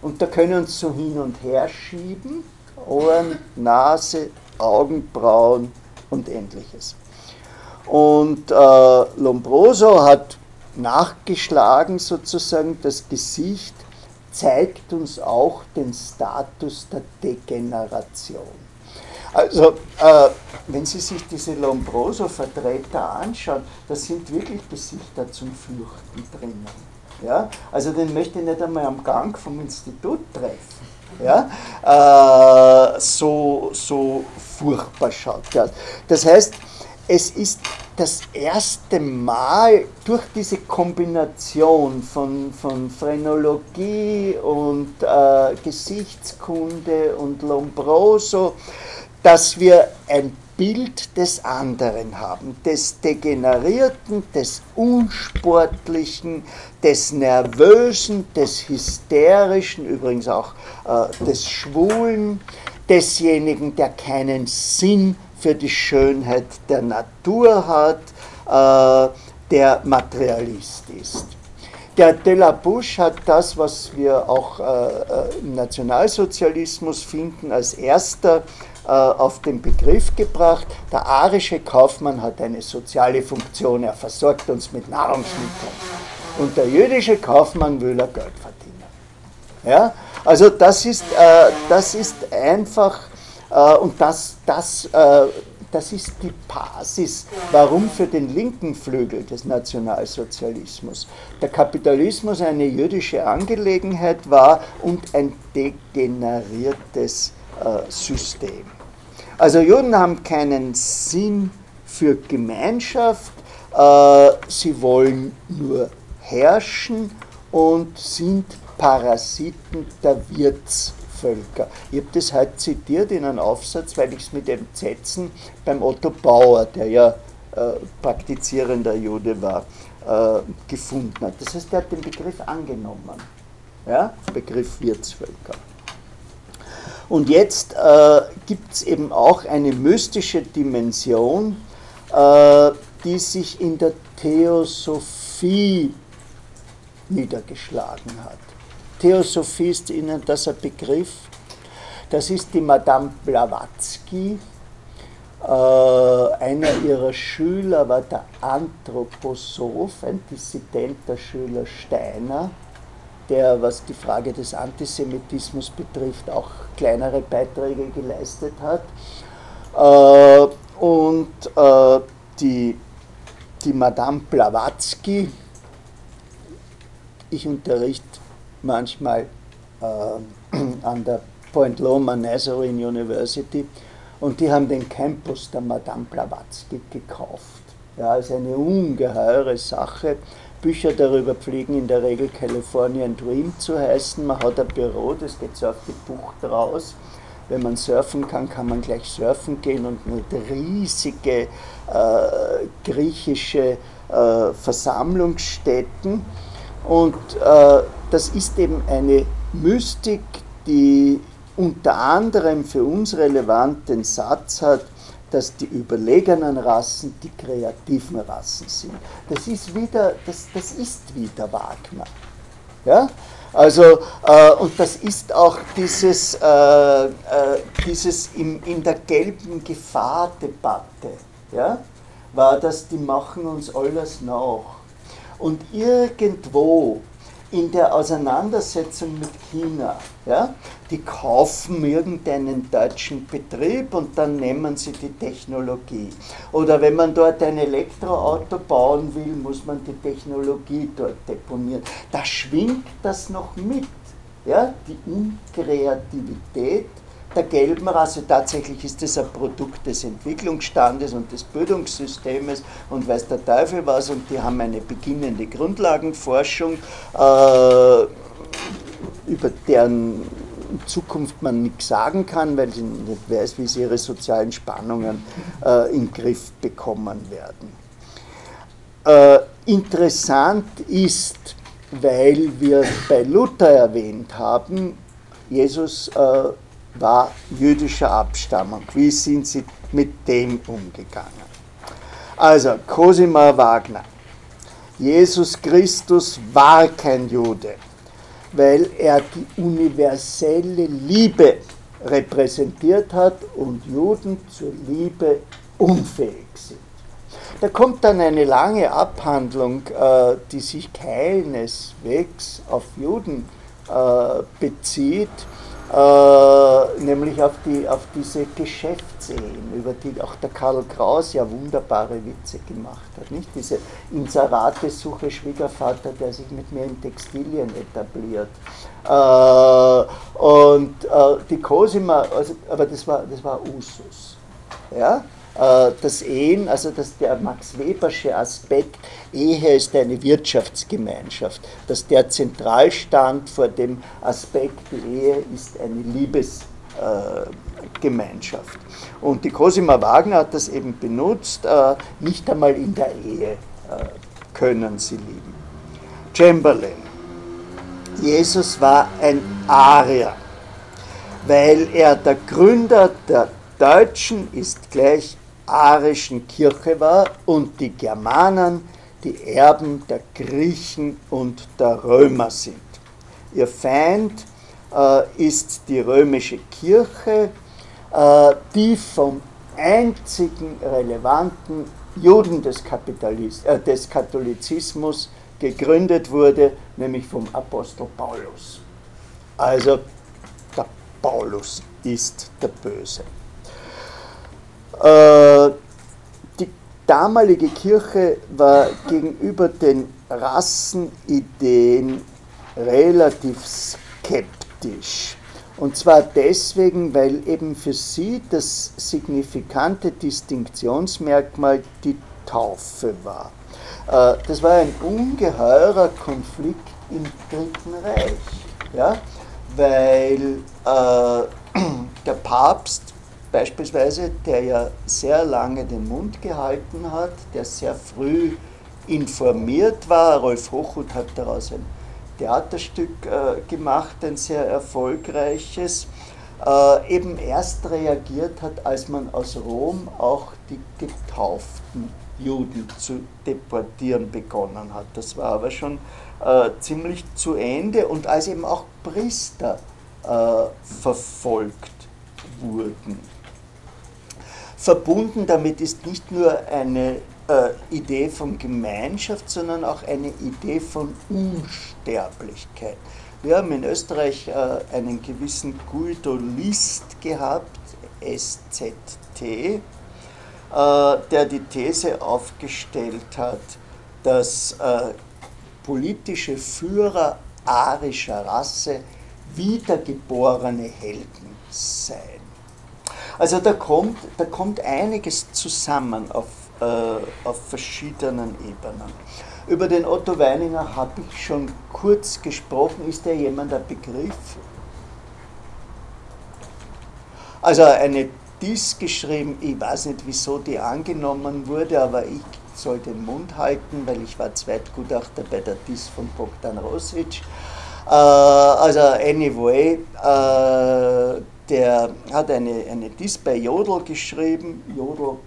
und da können Sie so hin und her schieben, Ohren, Nase, Augenbrauen und ähnliches. Und äh, Lombroso hat nachgeschlagen sozusagen, das Gesicht zeigt uns auch den Status der Degeneration. Also, äh, wenn Sie sich diese Lombroso-Vertreter anschauen, da sind wirklich Gesichter zum Fürchten drinnen. Ja? Also den möchte ich nicht einmal am Gang vom Institut treffen. Ja? Äh, so, so furchtbar schaut das. Das heißt, es ist das erste Mal durch diese Kombination von, von Phrenologie und äh, Gesichtskunde und Lombroso, dass wir ein Bild des anderen haben, des Degenerierten, des Unsportlichen, des Nervösen, des Hysterischen, übrigens auch äh, des Schwulen, desjenigen, der keinen Sinn für die Schönheit der Natur hat, äh, der Materialist ist. Der Delabouche hat das, was wir auch äh, äh im Nationalsozialismus finden, als erster auf den Begriff gebracht, der arische Kaufmann hat eine soziale Funktion, er versorgt uns mit Nahrungsmitteln. Und der jüdische Kaufmann will er Geld verdienen. Ja? Also das ist, äh, das ist einfach, äh, und das, das, äh, das ist die Basis, warum für den linken Flügel des Nationalsozialismus der Kapitalismus eine jüdische Angelegenheit war und ein degeneriertes äh, System. Also Juden haben keinen Sinn für Gemeinschaft, äh, sie wollen nur herrschen und sind Parasiten der Wirtsvölker. Ich habe das heute zitiert in einem Aufsatz, weil ich es mit dem Zetzen beim Otto Bauer, der ja äh, praktizierender Jude war, äh, gefunden hat. Das heißt, er hat den Begriff angenommen. Ja? Begriff Wirtsvölker. Und jetzt äh, gibt es eben auch eine mystische Dimension, äh, die sich in der Theosophie niedergeschlagen hat. Theosophie ist Ihnen das ein Begriff? Das ist die Madame Blavatsky. Äh, einer ihrer Schüler war der Anthroposoph, ein Dissident der Schüler Steiner der, was die Frage des Antisemitismus betrifft, auch kleinere Beiträge geleistet hat. Äh, und äh, die, die Madame Blavatsky, ich unterrichte manchmal äh, an der Point Loma Nazarene University und die haben den Campus der Madame Blavatsky gekauft. Ja, ist eine ungeheure Sache. Bücher darüber pflegen in der Regel Californian Dream zu heißen. Man hat ein Büro, das geht so auf die Bucht raus. Wenn man surfen kann, kann man gleich surfen gehen und mit riesige äh, griechische äh, Versammlungsstätten. Und äh, das ist eben eine Mystik, die unter anderem für uns relevant den Satz hat, dass die überlegenen Rassen die kreativen Rassen sind. Das ist wieder, das, das ist wieder Wagner. Ja? Also, äh, und das ist auch dieses, äh, äh, dieses in, in der gelben Gefahr-Debatte, ja? war das, die machen uns alles nach. Und irgendwo in der Auseinandersetzung mit China. Ja? Die kaufen irgendeinen deutschen Betrieb und dann nehmen sie die Technologie. Oder wenn man dort ein Elektroauto bauen will, muss man die Technologie dort deponieren. Da schwingt das noch mit. Ja? Die Unkreativität der gelben Rasse. Tatsächlich ist es ein Produkt des Entwicklungsstandes und des Bildungssystems und weiß der Teufel was und die haben eine beginnende Grundlagenforschung, äh, über deren Zukunft man nichts sagen kann, weil sie nicht weiß, wie sie ihre sozialen Spannungen äh, in den Griff bekommen werden. Äh, interessant ist, weil wir bei Luther erwähnt haben, Jesus äh, war jüdischer Abstammung. Wie sind sie mit dem umgegangen? Also, Cosima Wagner. Jesus Christus war kein Jude, weil er die universelle Liebe repräsentiert hat und Juden zur Liebe unfähig sind. da kommt dann eine lange Abhandlung, äh, die sich keineswegs auf Juden äh, bezieht, äh, nämlich auf, die, auf diese Geschäftsehen, über die auch der Karl Kraus ja wunderbare Witze gemacht hat. Nicht? Diese Inserate-Suche Schwiegervater, der sich mit mir in Textilien etabliert. Äh, und äh, die Cosima, also, aber das war, das war Usus. Ja? Äh, das Ehen, also das, der Max Webersche Aspekt, Ehe ist eine Wirtschaftsgemeinschaft, dass der zentral stand vor dem Aspekt, die Ehe ist eine Liebesgemeinschaft. Und die Cosima Wagner hat das eben benutzt, äh, nicht einmal in der Ehe äh, können sie lieben. Chamberlain. Jesus war ein Arier, weil er der Gründer der Deutschen ist gleich arischen Kirche war und die Germanen die Erben der Griechen und der Römer sind. Ihr Feind äh, ist die römische Kirche, äh, die vom einzigen relevanten Juden des, äh, des Katholizismus gegründet wurde, nämlich vom Apostel Paulus. Also der Paulus ist der Böse. Äh, die damalige Kirche war gegenüber den Rassenideen relativ skeptisch. Und zwar deswegen, weil eben für sie das signifikante Distinktionsmerkmal die Taufe war. Äh, das war ein ungeheurer Konflikt im Dritten Reich, ja? weil äh, der Papst beispielsweise, der ja sehr lange den Mund gehalten hat, der sehr früh informiert war. Rolf Hochhuth hat daraus ein Theaterstück äh, gemacht, ein sehr erfolgreiches, äh, eben erst reagiert hat, als man aus Rom auch die getauften Juden zu deportieren begonnen hat. Das war aber schon äh, ziemlich zu Ende und als eben auch Priester äh, verfolgt wurden. Verbunden damit ist nicht nur eine äh, Idee von Gemeinschaft, sondern auch eine Idee von Unsterblichkeit. Wir haben in Österreich äh, einen gewissen Guido List gehabt, SZT, äh, der die These aufgestellt hat, dass äh, politische Führer arischer Rasse wiedergeborene Helden seien. Also da kommt, da kommt einiges zusammen auf, äh, auf verschiedenen Ebenen. Über den Otto Weininger habe ich schon kurz gesprochen. Ist der jemand ein Begriff? Also eine Dies geschrieben, ich weiß nicht, wieso die angenommen wurde, aber ich soll den Mund halten, weil ich war Zweitgutachter bei der Dies von Bogdan Rosic. Äh, also anyway, äh, der hat eine, eine bei Jodl geschrieben, Jodl,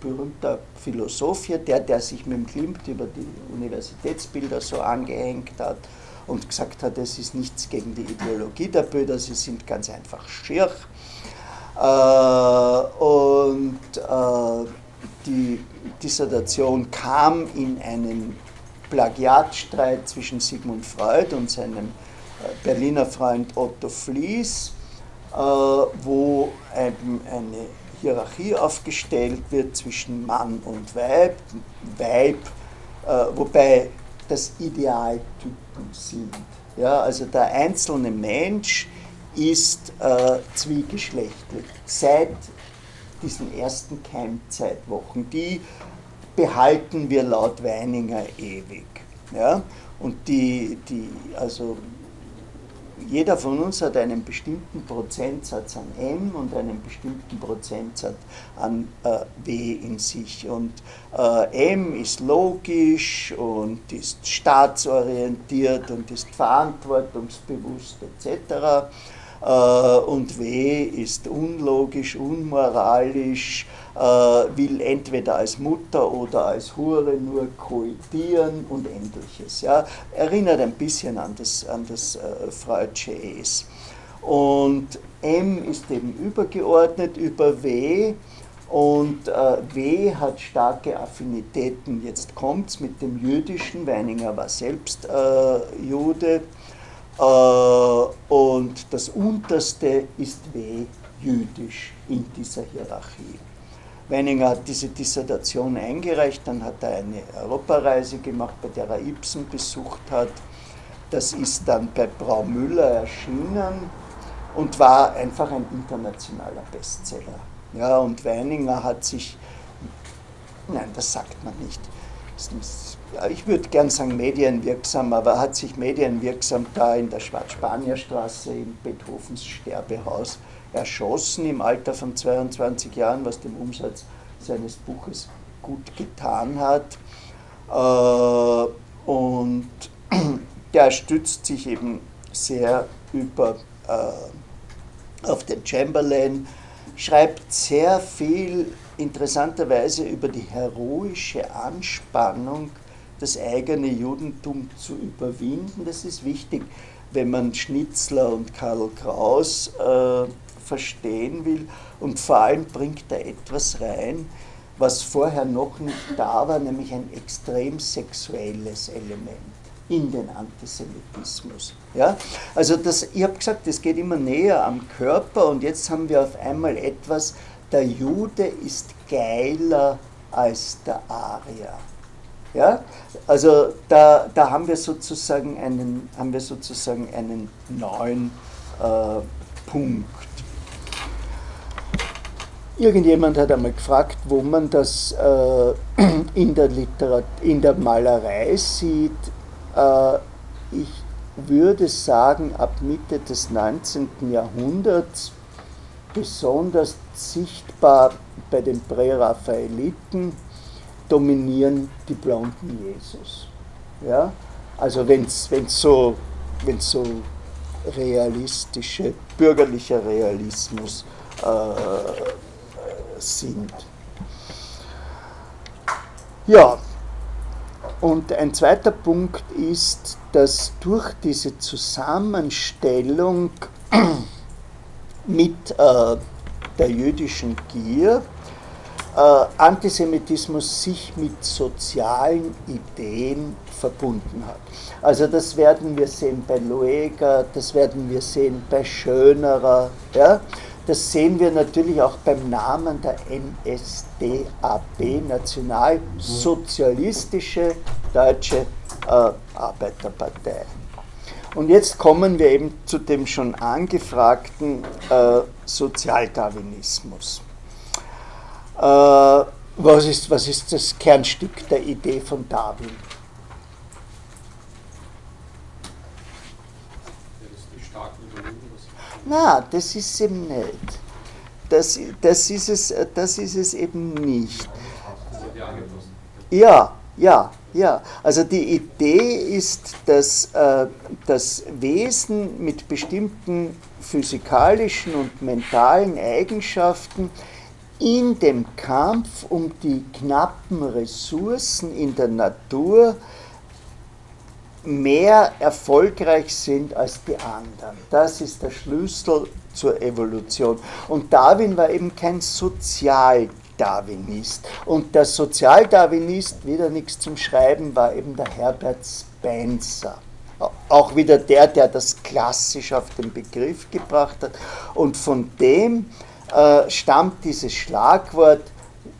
berühmter Philosoph hier, der, der sich mit dem Klimt über die Universitätsbilder so angehängt hat und gesagt hat, es ist nichts gegen die Ideologie der Böder, sie sind ganz einfach schier. Äh, und äh, die Dissertation kam in einen Plagiatstreit zwischen Sigmund Freud und seinem äh, Berliner Freund Otto Flies wo eine Hierarchie aufgestellt wird zwischen Mann und Weib, Weib, äh, wobei das Idealtypen sind. Ja, also der einzelne Mensch ist äh, zwiegeschlechtlich seit diesen ersten Keimzeitwochen. Die behalten wir laut Weininger ewig. Ja? Und die, die, also jeder von uns hat einen bestimmten Prozentsatz an M und einen bestimmten Prozentsatz an äh, W in sich. Und äh, M ist logisch und ist staatsorientiert und ist verantwortungsbewusst etc. Äh, und W ist unlogisch, unmoralisch, will entweder als Mutter oder als Hure nur koitieren und ähnliches. Ja. Erinnert ein bisschen an das, an das äh, Freudsche Es. Und M ist eben übergeordnet über W Und äh, W hat starke Affinitäten, jetzt kommt es mit dem Jüdischen, Weininger war selbst äh, Jude. Äh, und das Unterste ist W jüdisch in dieser Hierarchie. Weininger hat diese Dissertation eingereicht, dann hat er eine Europareise gemacht, bei der er Ibsen besucht hat. Das ist dann bei Braumüller erschienen und war einfach ein internationaler Bestseller. Ja, und Weininger hat sich, nein, das sagt man nicht, ich würde gern sagen medienwirksam, aber hat sich medienwirksam da in der Schwarzspanierstraße in Beethovens Sterbehaus erschossen im Alter von 22 Jahren, was dem Umsatz seines Buches gut getan hat. Äh, und der stützt sich eben sehr über, äh, auf den Chamberlain, schreibt sehr viel interessanterweise über die heroische Anspannung, das eigene Judentum zu überwinden. Das ist wichtig, wenn man Schnitzler und Karl Kraus äh, verstehen will. Und vor allem bringt er etwas rein, was vorher noch nicht da war, nämlich ein extrem sexuelles Element in den Antisemitismus. Ja? Also das, ich habe gesagt, es geht immer näher am Körper und jetzt haben wir auf einmal etwas, der Jude ist geiler als der Arier. Ja? Also da, da haben, wir sozusagen einen, haben wir sozusagen einen neuen äh, Punkt. Irgendjemand hat einmal gefragt, wo man das äh, in, der Literat in der Malerei sieht. Äh, ich würde sagen, ab Mitte des 19. Jahrhunderts besonders sichtbar bei den Präraphaeliten dominieren die blonden Jesus. Ja? Also wenn es so, so realistische, bürgerlicher Realismus äh, sind. Ja, und ein zweiter Punkt ist, dass durch diese Zusammenstellung mit äh, der jüdischen Gier äh, Antisemitismus sich mit sozialen Ideen verbunden hat. Also das werden wir sehen bei Lueger, das werden wir sehen bei Schönerer. Ja? Das sehen wir natürlich auch beim Namen der NSDAP, Nationalsozialistische Deutsche äh, Arbeiterpartei. Und jetzt kommen wir eben zu dem schon angefragten äh, Sozialdarwinismus. Äh, was, ist, was ist das Kernstück der Idee von Darwin? Na, das ist eben nicht. Das, das, ist es, das ist es eben nicht. Ja, ja, ja. Also die Idee ist, dass äh, das Wesen mit bestimmten physikalischen und mentalen Eigenschaften in dem Kampf um die knappen Ressourcen in der Natur mehr erfolgreich sind als die anderen. Das ist der Schlüssel zur Evolution. Und Darwin war eben kein Sozialdarwinist. Und der Sozialdarwinist, wieder nichts zum Schreiben, war eben der Herbert Spencer. Auch wieder der, der das klassisch auf den Begriff gebracht hat. Und von dem äh, stammt dieses Schlagwort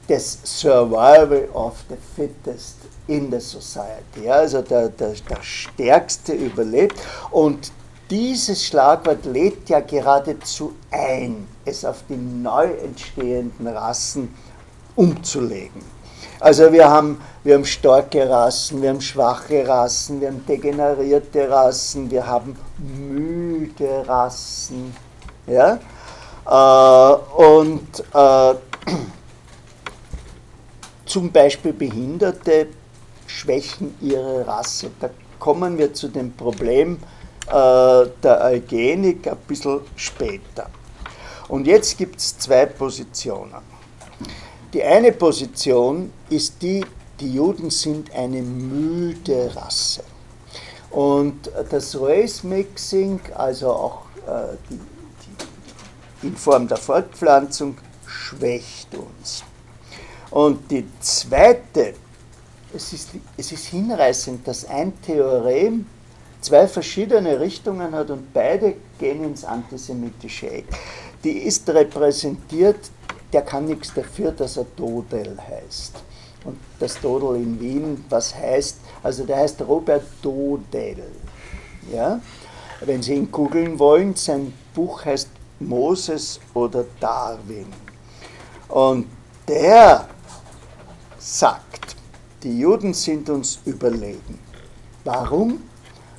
des Survival of the Fittest in the Society. Ja, also der, der, der Stärkste überlebt. Und dieses Schlagwort lädt ja geradezu ein, es auf die neu entstehenden Rassen umzulegen. Also wir haben, wir haben starke Rassen, wir haben schwache Rassen, wir haben degenerierte Rassen, wir haben müde Rassen. Ja? Äh, und äh, zum Beispiel Behinderte schwächen ihre Rasse. Da kommen wir zu dem Problem äh, der Eugenik ein bisschen später. Und jetzt gibt es zwei Positionen. Die eine Position ist die, die Juden sind eine müde Rasse. Und das Race Mixing, also auch äh, die, die, in Form der Fortpflanzung, schwächt uns. Und die zweite, es ist, es ist hinreißend, dass ein Theorem zwei verschiedene Richtungen hat und beide gehen ins antisemitische Eck. Die ist repräsentiert, der kann nichts dafür, dass er Dodel heißt. Und das Dodel in Wien, was heißt, also der heißt Robert Dodel. Ja? Wenn Sie ihn googeln wollen, sein Buch heißt Moses oder Darwin. Und der sagt, die Juden sind uns überlegen. Warum?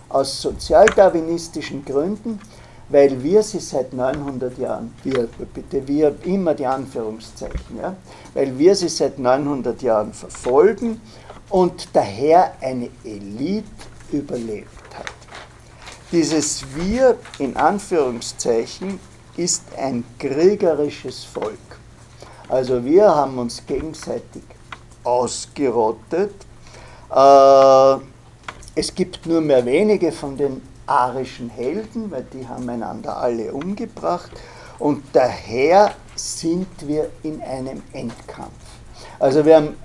Aus sozialdarwinistischen Gründen, weil wir sie seit 900 Jahren, wir, bitte wir, immer die Anführungszeichen, ja, weil wir sie seit 900 Jahren verfolgen und daher eine Elite überlebt hat. Dieses Wir in Anführungszeichen ist ein kriegerisches Volk. Also wir haben uns gegenseitig ausgerottet. Äh, es gibt nur mehr wenige von den arischen Helden, weil die haben einander alle umgebracht. Und daher sind wir in einem Endkampf. Also wir haben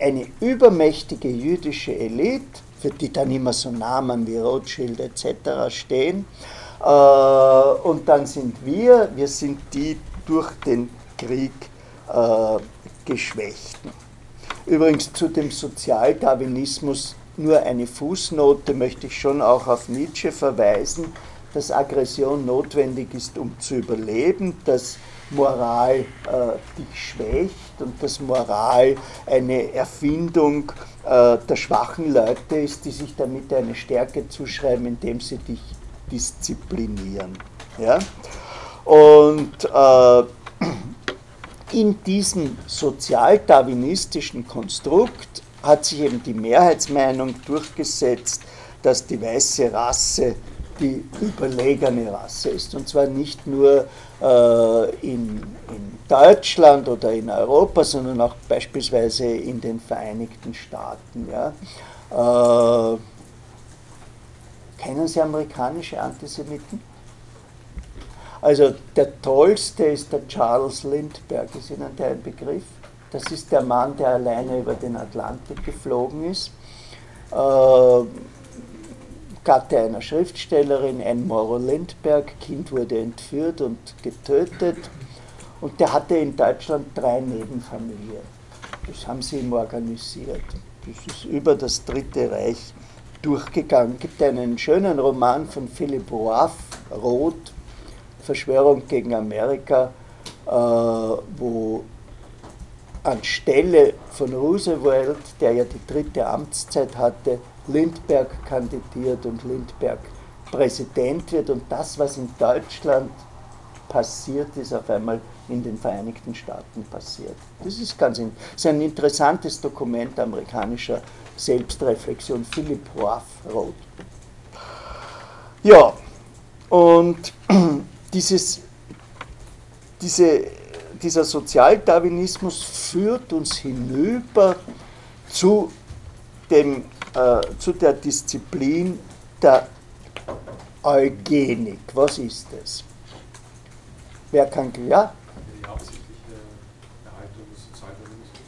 eine übermächtige jüdische Elite, für die dann immer so Namen wie Rothschild etc. stehen. Äh, und dann sind wir, wir sind die durch den Krieg äh, Geschwächten. Übrigens zu dem Sozialdarwinismus nur eine Fußnote möchte ich schon auch auf Nietzsche verweisen, dass Aggression notwendig ist, um zu überleben, dass Moral äh, dich schwächt und dass Moral eine Erfindung äh, der schwachen Leute ist, die sich damit eine Stärke zuschreiben, indem sie dich disziplinieren. Ja? Und äh, in diesem sozialdarwinistischen Konstrukt hat sich eben die Mehrheitsmeinung durchgesetzt, dass die weiße Rasse die überlegene Rasse ist. Und zwar nicht nur äh, in, in, Deutschland oder in Europa, sondern auch beispielsweise in den Vereinigten Staaten. Ja. Äh, kennen Sie amerikanische Antisemiten? Also der tollste ist der Charles Lindbergh. Ist Ihnen der ein Begriff? Das ist der Mann, der alleine über den Atlantik geflogen ist. Äh, Gatte einer Schriftstellerin, Anne Morrow Lindbergh. Kind wurde entführt und getötet. Und der hatte in Deutschland drei Nebenfamilien. Das haben sie ihm organisiert. Das ist über das Dritte Reich durchgegangen. Es gibt einen schönen Roman von Philipp Roaff, Roth, Verschwörung gegen Amerika, äh, wo anstelle von Roosevelt, der ja die dritte Amtszeit hatte, Lindbergh kandidiert und Lindbergh Präsident wird und das, was in Deutschland passiert ist, auf einmal in den Vereinigten Staaten passiert. Das ist, ganz ist ein interessantes Dokument amerikanischer Selbstreflexion, Philip Roth. Ja, und dieses, diese, dieser Sozialdarwinismus führt uns hinüber zu, dem, äh, zu der Disziplin der Eugenik. Was ist das? Wer kann, ja? Die absichtliche Erhaltung des Sozialdarwinismus?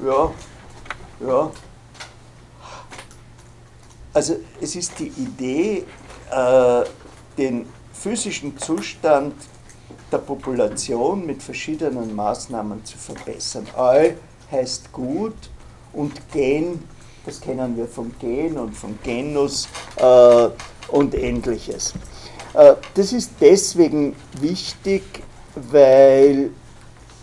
Ja, ja, ja. Also es ist die Idee, äh, den physischen Zustand der Population mit verschiedenen Maßnahmen zu verbessern. Eu heißt gut und Gen, das kennen wir vom Gen und vom Genus äh, und ähnliches. Äh, das ist deswegen wichtig, weil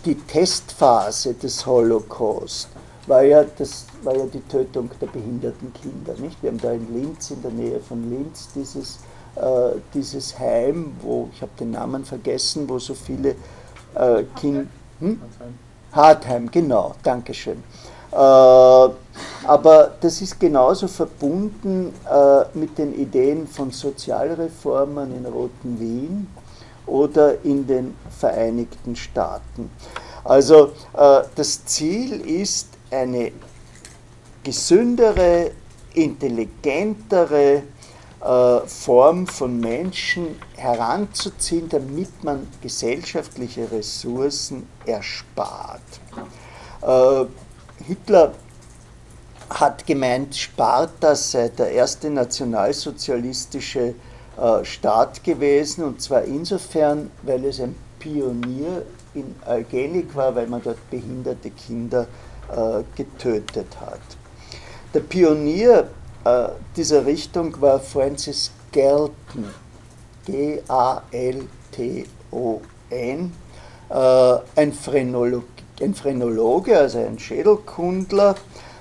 die Testphase des Holocaust war ja, das, war ja die Tötung der behinderten Kinder. Nicht? Wir haben da in Linz, in der Nähe von Linz, dieses dieses Heim, wo, ich habe den Namen vergessen, wo so viele äh, Kinder... Hm? Hartheim, genau, Dankeschön. Äh, aber das ist genauso verbunden äh, mit den Ideen von Sozialreformern in Roten Wien oder in den Vereinigten Staaten. Also äh, das Ziel ist eine gesündere, intelligentere, äh, Form von Menschen heranzuziehen, damit man gesellschaftliche Ressourcen erspart. Äh, Hitler hat gemeint, Sparta sei der erste nationalsozialistische äh, Staat gewesen, und zwar insofern, weil es ein Pionier in Eugenik war, weil man dort behinderte Kinder äh, getötet hat. Der Pionier äh, dieser Richtung war Francis Galton, G-A-L-T-O-N, äh, ein, ein Phrenologe, also ein Schädelkundler,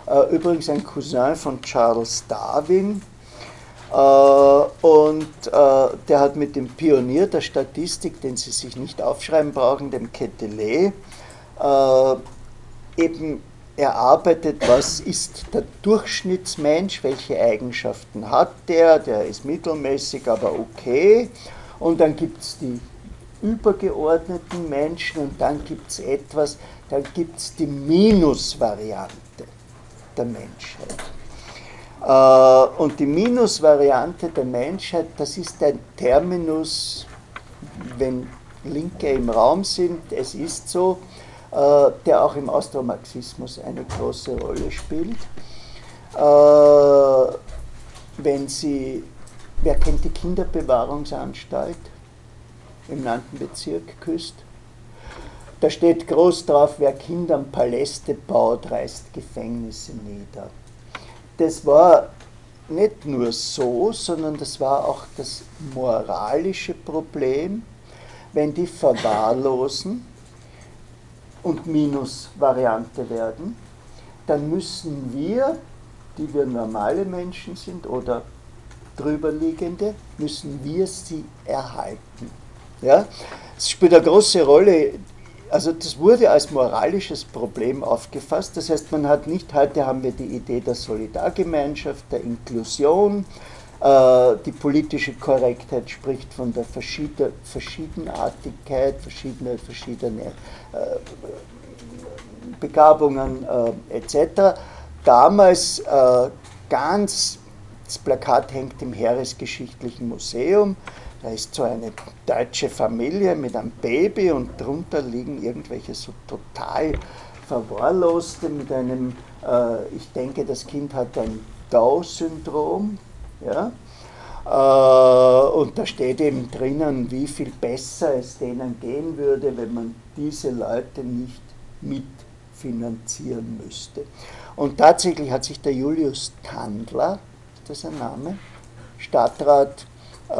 äh, übrigens ein Cousin von Charles Darwin. Äh, und äh, der hat mit dem Pionier der Statistik, den Sie sich nicht aufschreiben brauchen, dem Quetelet, eben erarbeitet, was ist der Durchschnittsmensch, welche Eigenschaften hat der, der ist mittelmäßig, aber okay. Und dann gibt es die übergeordneten Menschen und dann gibt es etwas, dann gibt es die Minusvariante der Menschheit. Äh, und die Minusvariante der Menschheit, das ist ein Terminus, wenn Linke im Raum sind, es ist so, der auch im Austromarxismus eine große Rolle spielt. Äh, wenn Sie, wer kennt die Kinderbewahrungsanstalt im 9. Bezirk Küst? Da steht groß drauf, wer Kindern Paläste baut, reißt Gefängnisse nieder. Das war nicht nur so, sondern das war auch das moralische Problem, wenn die verwahrlosen und Minusvariante werden, dann müssen wir, die wir normale Menschen sind oder drüberliegende, müssen wir sie erhalten. Ja? Es spielt eine große Rolle, also das wurde als moralisches Problem aufgefasst. Das heißt, man hat nicht, heute haben wir die Idee der Solidargemeinschaft, der Inklusion, die politische Korrektheit spricht von der Verschiedenartigkeit, verschiedene, verschiedene äh, Begabungen äh, etc. Damals ganz, das Plakat hängt im Heeresgeschichtlichen Museum, da ist so eine deutsche Familie mit einem Baby und drunter liegen irgendwelche so total verwahrloste mit einem, ich denke, das Kind hat ein Down-Syndrom, ja? Äh, und da steht eben drinnen, wie viel besser es denen gehen würde, wenn man diese Leute nicht mitfinanzieren müsste. Und tatsächlich hat sich der Julius Tandler, ist das ein Name, Stadtrat äh,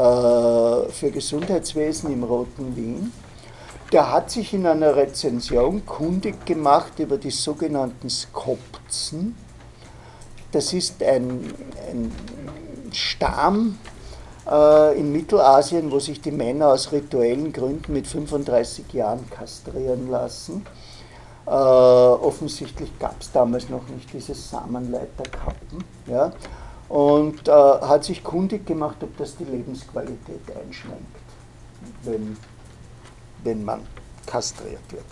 für Gesundheitswesen im Roten Wien, der hat sich in einer Rezension kundig gemacht über die sogenannten Skopzen. Das ist ein, ein Stamm äh, in Mittelasien, wo sich die Männer aus rituellen Gründen mit 35 Jahren kastrieren lassen. Äh, offensichtlich gab es damals noch nicht diese Samenleiterkappen. Ja? Und äh, hat sich kundig gemacht, ob das die Lebensqualität einschränkt, wenn, wenn man kastriert wird.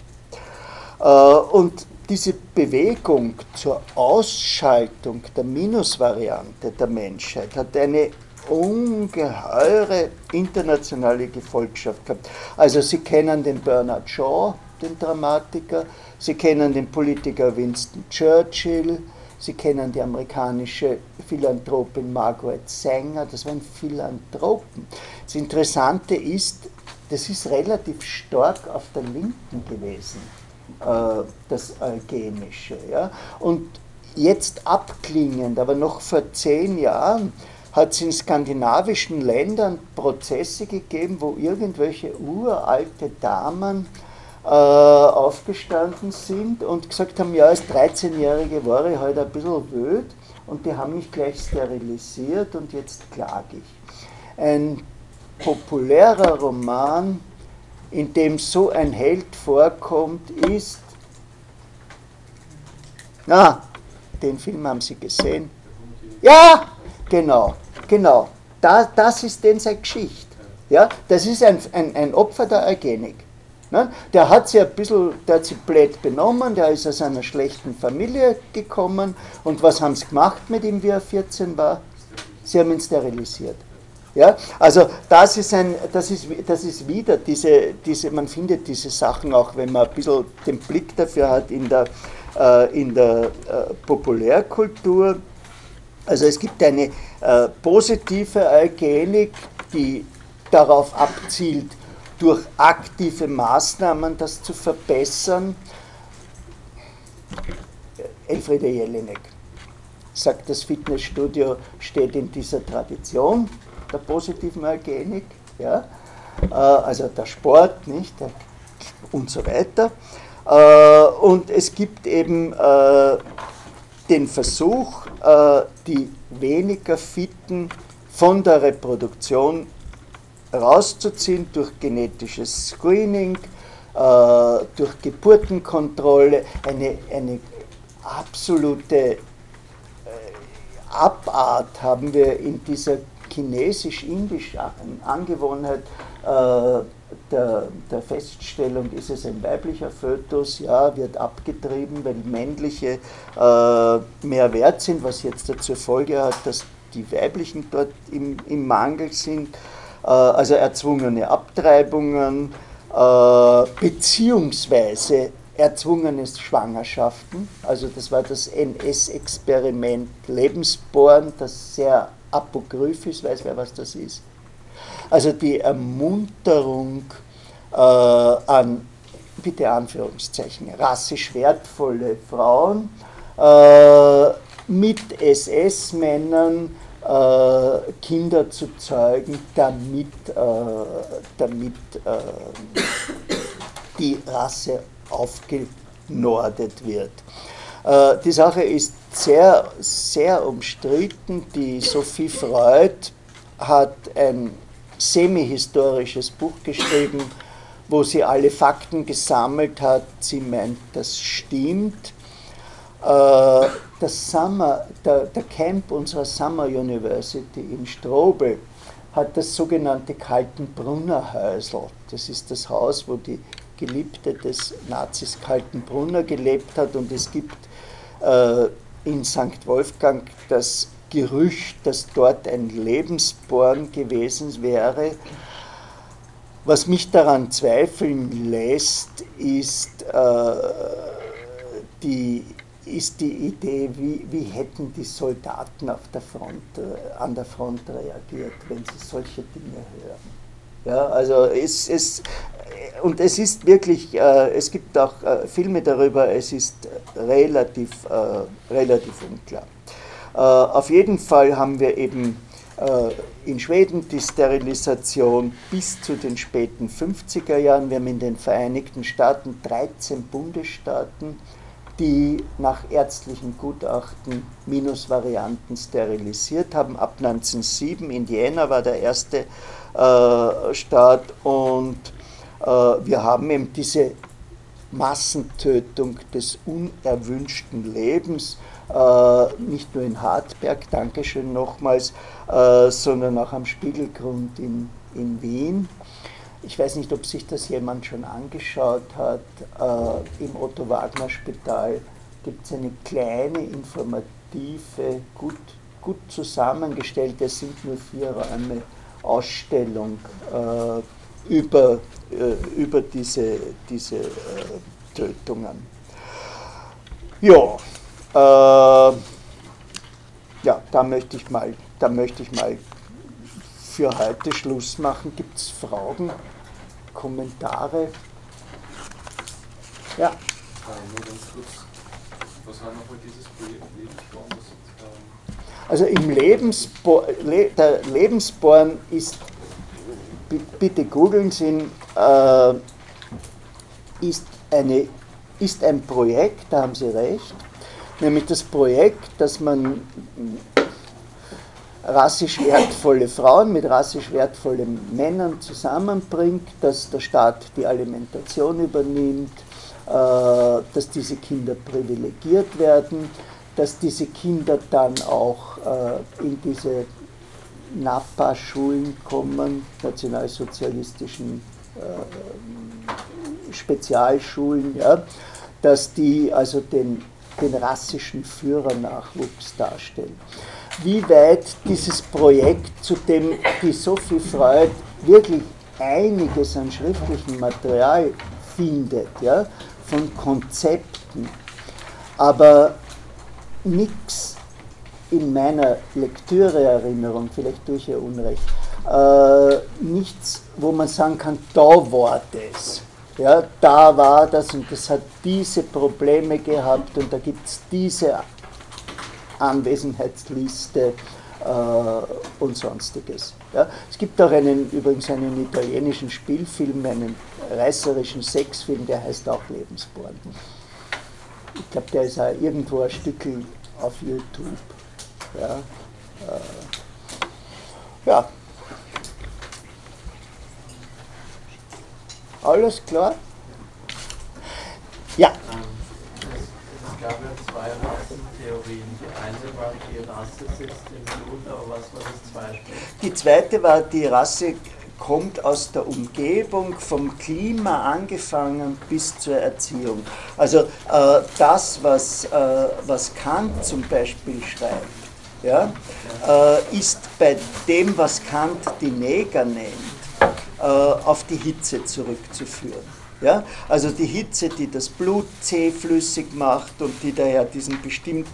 Äh, und diese Bewegung zur Ausschaltung der Minusvariante der Menschheit hat eine ungeheure internationale Gefolgschaft gehabt. Also Sie kennen den Bernard Shaw, den Dramatiker, Sie kennen den Politiker Winston Churchill, Sie kennen die amerikanische Philanthropin Margaret Sanger, das waren Philanthropen. Das Interessante ist, das ist relativ stark auf der Linken gewesen das Eugenische. Ja? Und jetzt abklingend, aber noch vor zehn Jahren, hat es in skandinavischen Ländern Prozesse gegeben, wo irgendwelche uralte Damen äh, aufgestanden sind und gesagt haben, ja, als 13-Jährige war ich halt ein bisschen wöd und die haben mich gleich sterilisiert und jetzt klage ich. Ein populärer Roman in dem so ein Held vorkommt, ist, na, den Film haben Sie gesehen? Ja, genau, genau. Da, das ist denn seine Geschichte. Ja, das ist ein, ein, ein Opfer der Eugenik. Ne? Der hat sich ein bisschen, der hat sich blöd benommen, der ist aus einer schlechten Familie gekommen und was haben sie gemacht mit ihm, wie er 14 war? Sie haben ihn sterilisiert. Ja, also das ist, ein, das ist, das ist wieder diese, diese, man findet diese Sachen auch, wenn man ein bisschen den Blick dafür hat in der, äh, in der äh, Populärkultur. Also es gibt eine äh, positive Eugenik, die darauf abzielt, durch aktive Maßnahmen das zu verbessern. Elfriede Jelinek sagt, das Fitnessstudio steht in dieser Tradition der positiven Eugenik, ja? Äh, also der Sport nicht, und so weiter. Äh, und es gibt eben äh, den Versuch, die weniger Fitten von der Reproduktion rauszuziehen durch genetisches Screening, durch Geburtenkontrolle, eine, eine absolute Abart haben wir in dieser chinesisch-indischen Angewohnheit äh, der, der, Feststellung, ist es ein weiblicher Fötus, ja, wird abgetrieben, weil männliche äh, mehr wert sind, was jetzt dazu Folge hat, dass die weiblichen dort im, im Mangel sind, äh, also erzwungene Abtreibungen, äh, beziehungsweise erzwungene Schwangerschaften. Also das war das NS-Experiment Lebensborn, das sehr apokryph ist, weiß wer, was das ist. Also die Ermunterung äh, an, bitte Anführungszeichen, rassisch wertvolle Frauen äh, mit SS-Männern äh, Kinder zu zeugen, damit, äh, damit äh, die Rasse aufgenordet wird. Äh, die Sache ist sehr, sehr umstritten. Die Sophie Freud hat ein semi-historisches Buch geschrieben, wo sie alle Fakten gesammelt hat. Sie meint, das stimmt. Äh, das Summer, der, der Camp unserer Summer University in Strobel hat das sogenannte Kaltenbrunner Häusl. Das ist das Haus, wo die Geliebte des Nazis Kaltenbrunner gelebt hat und es gibt äh, in St. Wolfgang das Gerücht, dass dort ein Lebensborn gewesen wäre. Was mich daran zweifeln lässt, ist, äh, die, ist die Idee, wie, wie hätten die Soldaten auf der Front, äh, an der Front reagiert, wenn sie solche Dinge hören. Ja, also es, es, und es ist wirklich, äh, es gibt auch äh, Filme darüber, es ist relativ, äh, relativ unklar. Äh, auf jeden Fall haben wir eben äh, in Schweden die Sterilisation bis zu den späten 50er Jahren. Wir haben in den Vereinigten Staaten 13 Bundesstaaten, die nach ärztlichen Gutachten Minusvarianten sterilisiert haben. Ab 1907, Indiana war der erste äh, Staat und wir haben eben diese Massentötung des unerwünschten Lebens, äh, nicht nur in Hartberg, Dankeschön nochmals, äh, sondern auch am Spiegelgrund in, in Wien. Ich weiß nicht, ob sich das jemand schon angeschaut hat. Im Otto-Wagner-Spital gibt es eine kleine, informative, gut, gut zusammengestellte, es sind nur vier Räume, Ausstellung über äh, über diese, diese äh, Tötungen. Ja, äh, ja, da möchte ich mal, da möchte ich mal für heute Schluss machen. Gibt es Fragen, Kommentare? Ja. Äh, nur ganz kurz, was war nochmal dieses Projekt Lebensborn? Also im Lebensborn, der Lebensborn ist bitte googeln Sie, äh, ist, eine, ist ein Projekt, da haben Sie recht, nämlich das Projekt, dass man rassisch wertvolle Frauen mit rassisch wertvollen Männern zusammenbringt, dass der Staat die Alimentation übernimmt, äh, dass diese Kinder privilegiert werden, dass diese Kinder dann auch äh, in diese NAPA-Schulen kommen, nationalsozialistischen äh, Spezialschulen, ja, dass die also den, den rassischen Führernachwuchs darstellen. wie weit dieses Projekt, zu dem die Sophie Freud wirklich einiges an schriftlichem Material findet, ja, von Konzepten, aber nichts in meiner Lektüreerinnerung, vielleicht tue ich Unrecht, äh, nichts, wo man sagen kann, da war das. Ja, da war das und das hat diese Probleme gehabt und da gibt es diese Anwesenheitsliste äh, und sonstiges. Ja, es gibt auch einen, übrigens einen italienischen Spielfilm, einen reißerischen Sexfilm, der heißt auch Lebensborn. Ich glaube, der ist auch irgendwo ein Stück auf YouTube. Ja, äh, ja. Alles klar? Ja. Es gab ja zwei Rassentheorien. Die eine war die Rasse sitzt im Blut, aber was war das zweite? Die zweite war, die Rasse kommt aus der Umgebung, vom Klima angefangen bis zur Erziehung. Also äh, das, was, äh, was Kant zum Beispiel schreibt, ja, äh, ist bei dem, was Kant die Neger nennt, auf die Hitze zurückzuführen. Ja? Also die Hitze, die das Blut zähflüssig macht und die daher diesen bestimmten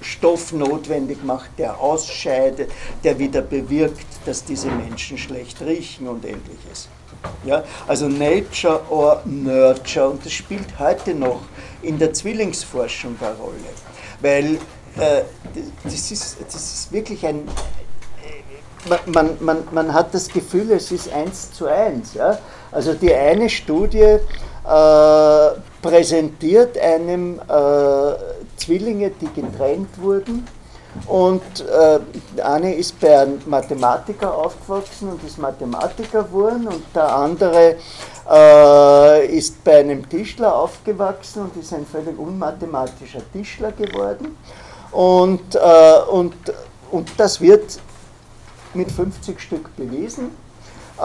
Stoff notwendig macht, der ausscheidet, der wieder bewirkt, dass diese Menschen schlecht riechen und ähnliches. Ja, also Nature or Nurture und das spielt heute noch in der Zwillingsforschung eine Rolle, weil äh, das, ist, das ist wirklich ein, man, man, man hat das Gefühl, es ist eins zu eins. Ja? Also die eine Studie äh, präsentiert einem äh, Zwillinge, die getrennt wurden. Und äh, eine ist bei einem Mathematiker aufgewachsen und ist Mathematiker geworden und der andere äh, ist bei einem Tischler aufgewachsen und ist ein völlig unmathematischer Tischler geworden. Und, äh, und, und das wird mit 50 Stück bewiesen. Äh,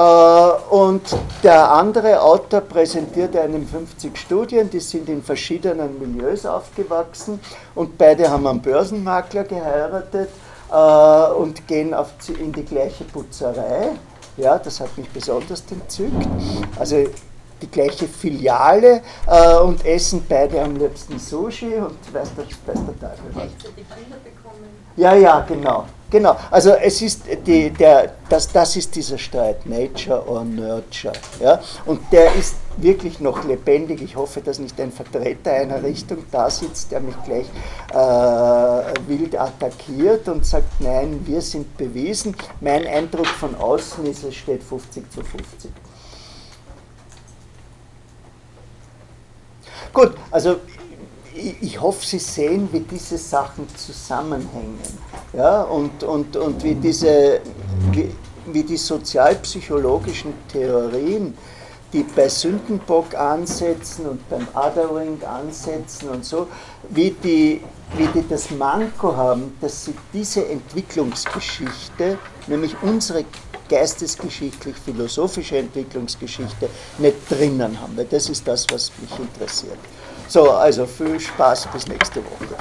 und der andere Autor präsentiert einem 50 Studien, die sind in verschiedenen Milieus aufgewachsen und beide haben einen Börsenmakler geheiratet äh, und gehen in die gleiche Putzerei. Ja, das hat mich besonders entzückt. Also die gleiche Filiale äh, und essen beide am liebsten Sushi und weiß der, weiß der Teufel was. Ja, ja, genau. Genau, also es ist die, der, das, das ist dieser Streit, Nature or Nurture. Ja? Und der ist wirklich noch lebendig. Ich hoffe, dass nicht ein Vertreter einer Richtung da sitzt, der mich gleich äh, wild attackiert und sagt, nein, wir sind bewiesen. Mein Eindruck von außen ist, es steht 50 zu 50. Gut, also ich hoffe, Sie sehen, wie diese Sachen zusammenhängen ja, und, und, und wie, diese, wie, wie die sozialpsychologischen Theorien, die bei Sündenbock ansetzen und beim Othering ansetzen und so, wie die, wie die das Manko haben, dass sie diese Entwicklungsgeschichte, nämlich unsere geistesgeschichtlich-philosophische Entwicklungsgeschichte, nicht drinnen haben, weil das ist das, was mich interessiert. So, also viel Spaß bis nächste Woche.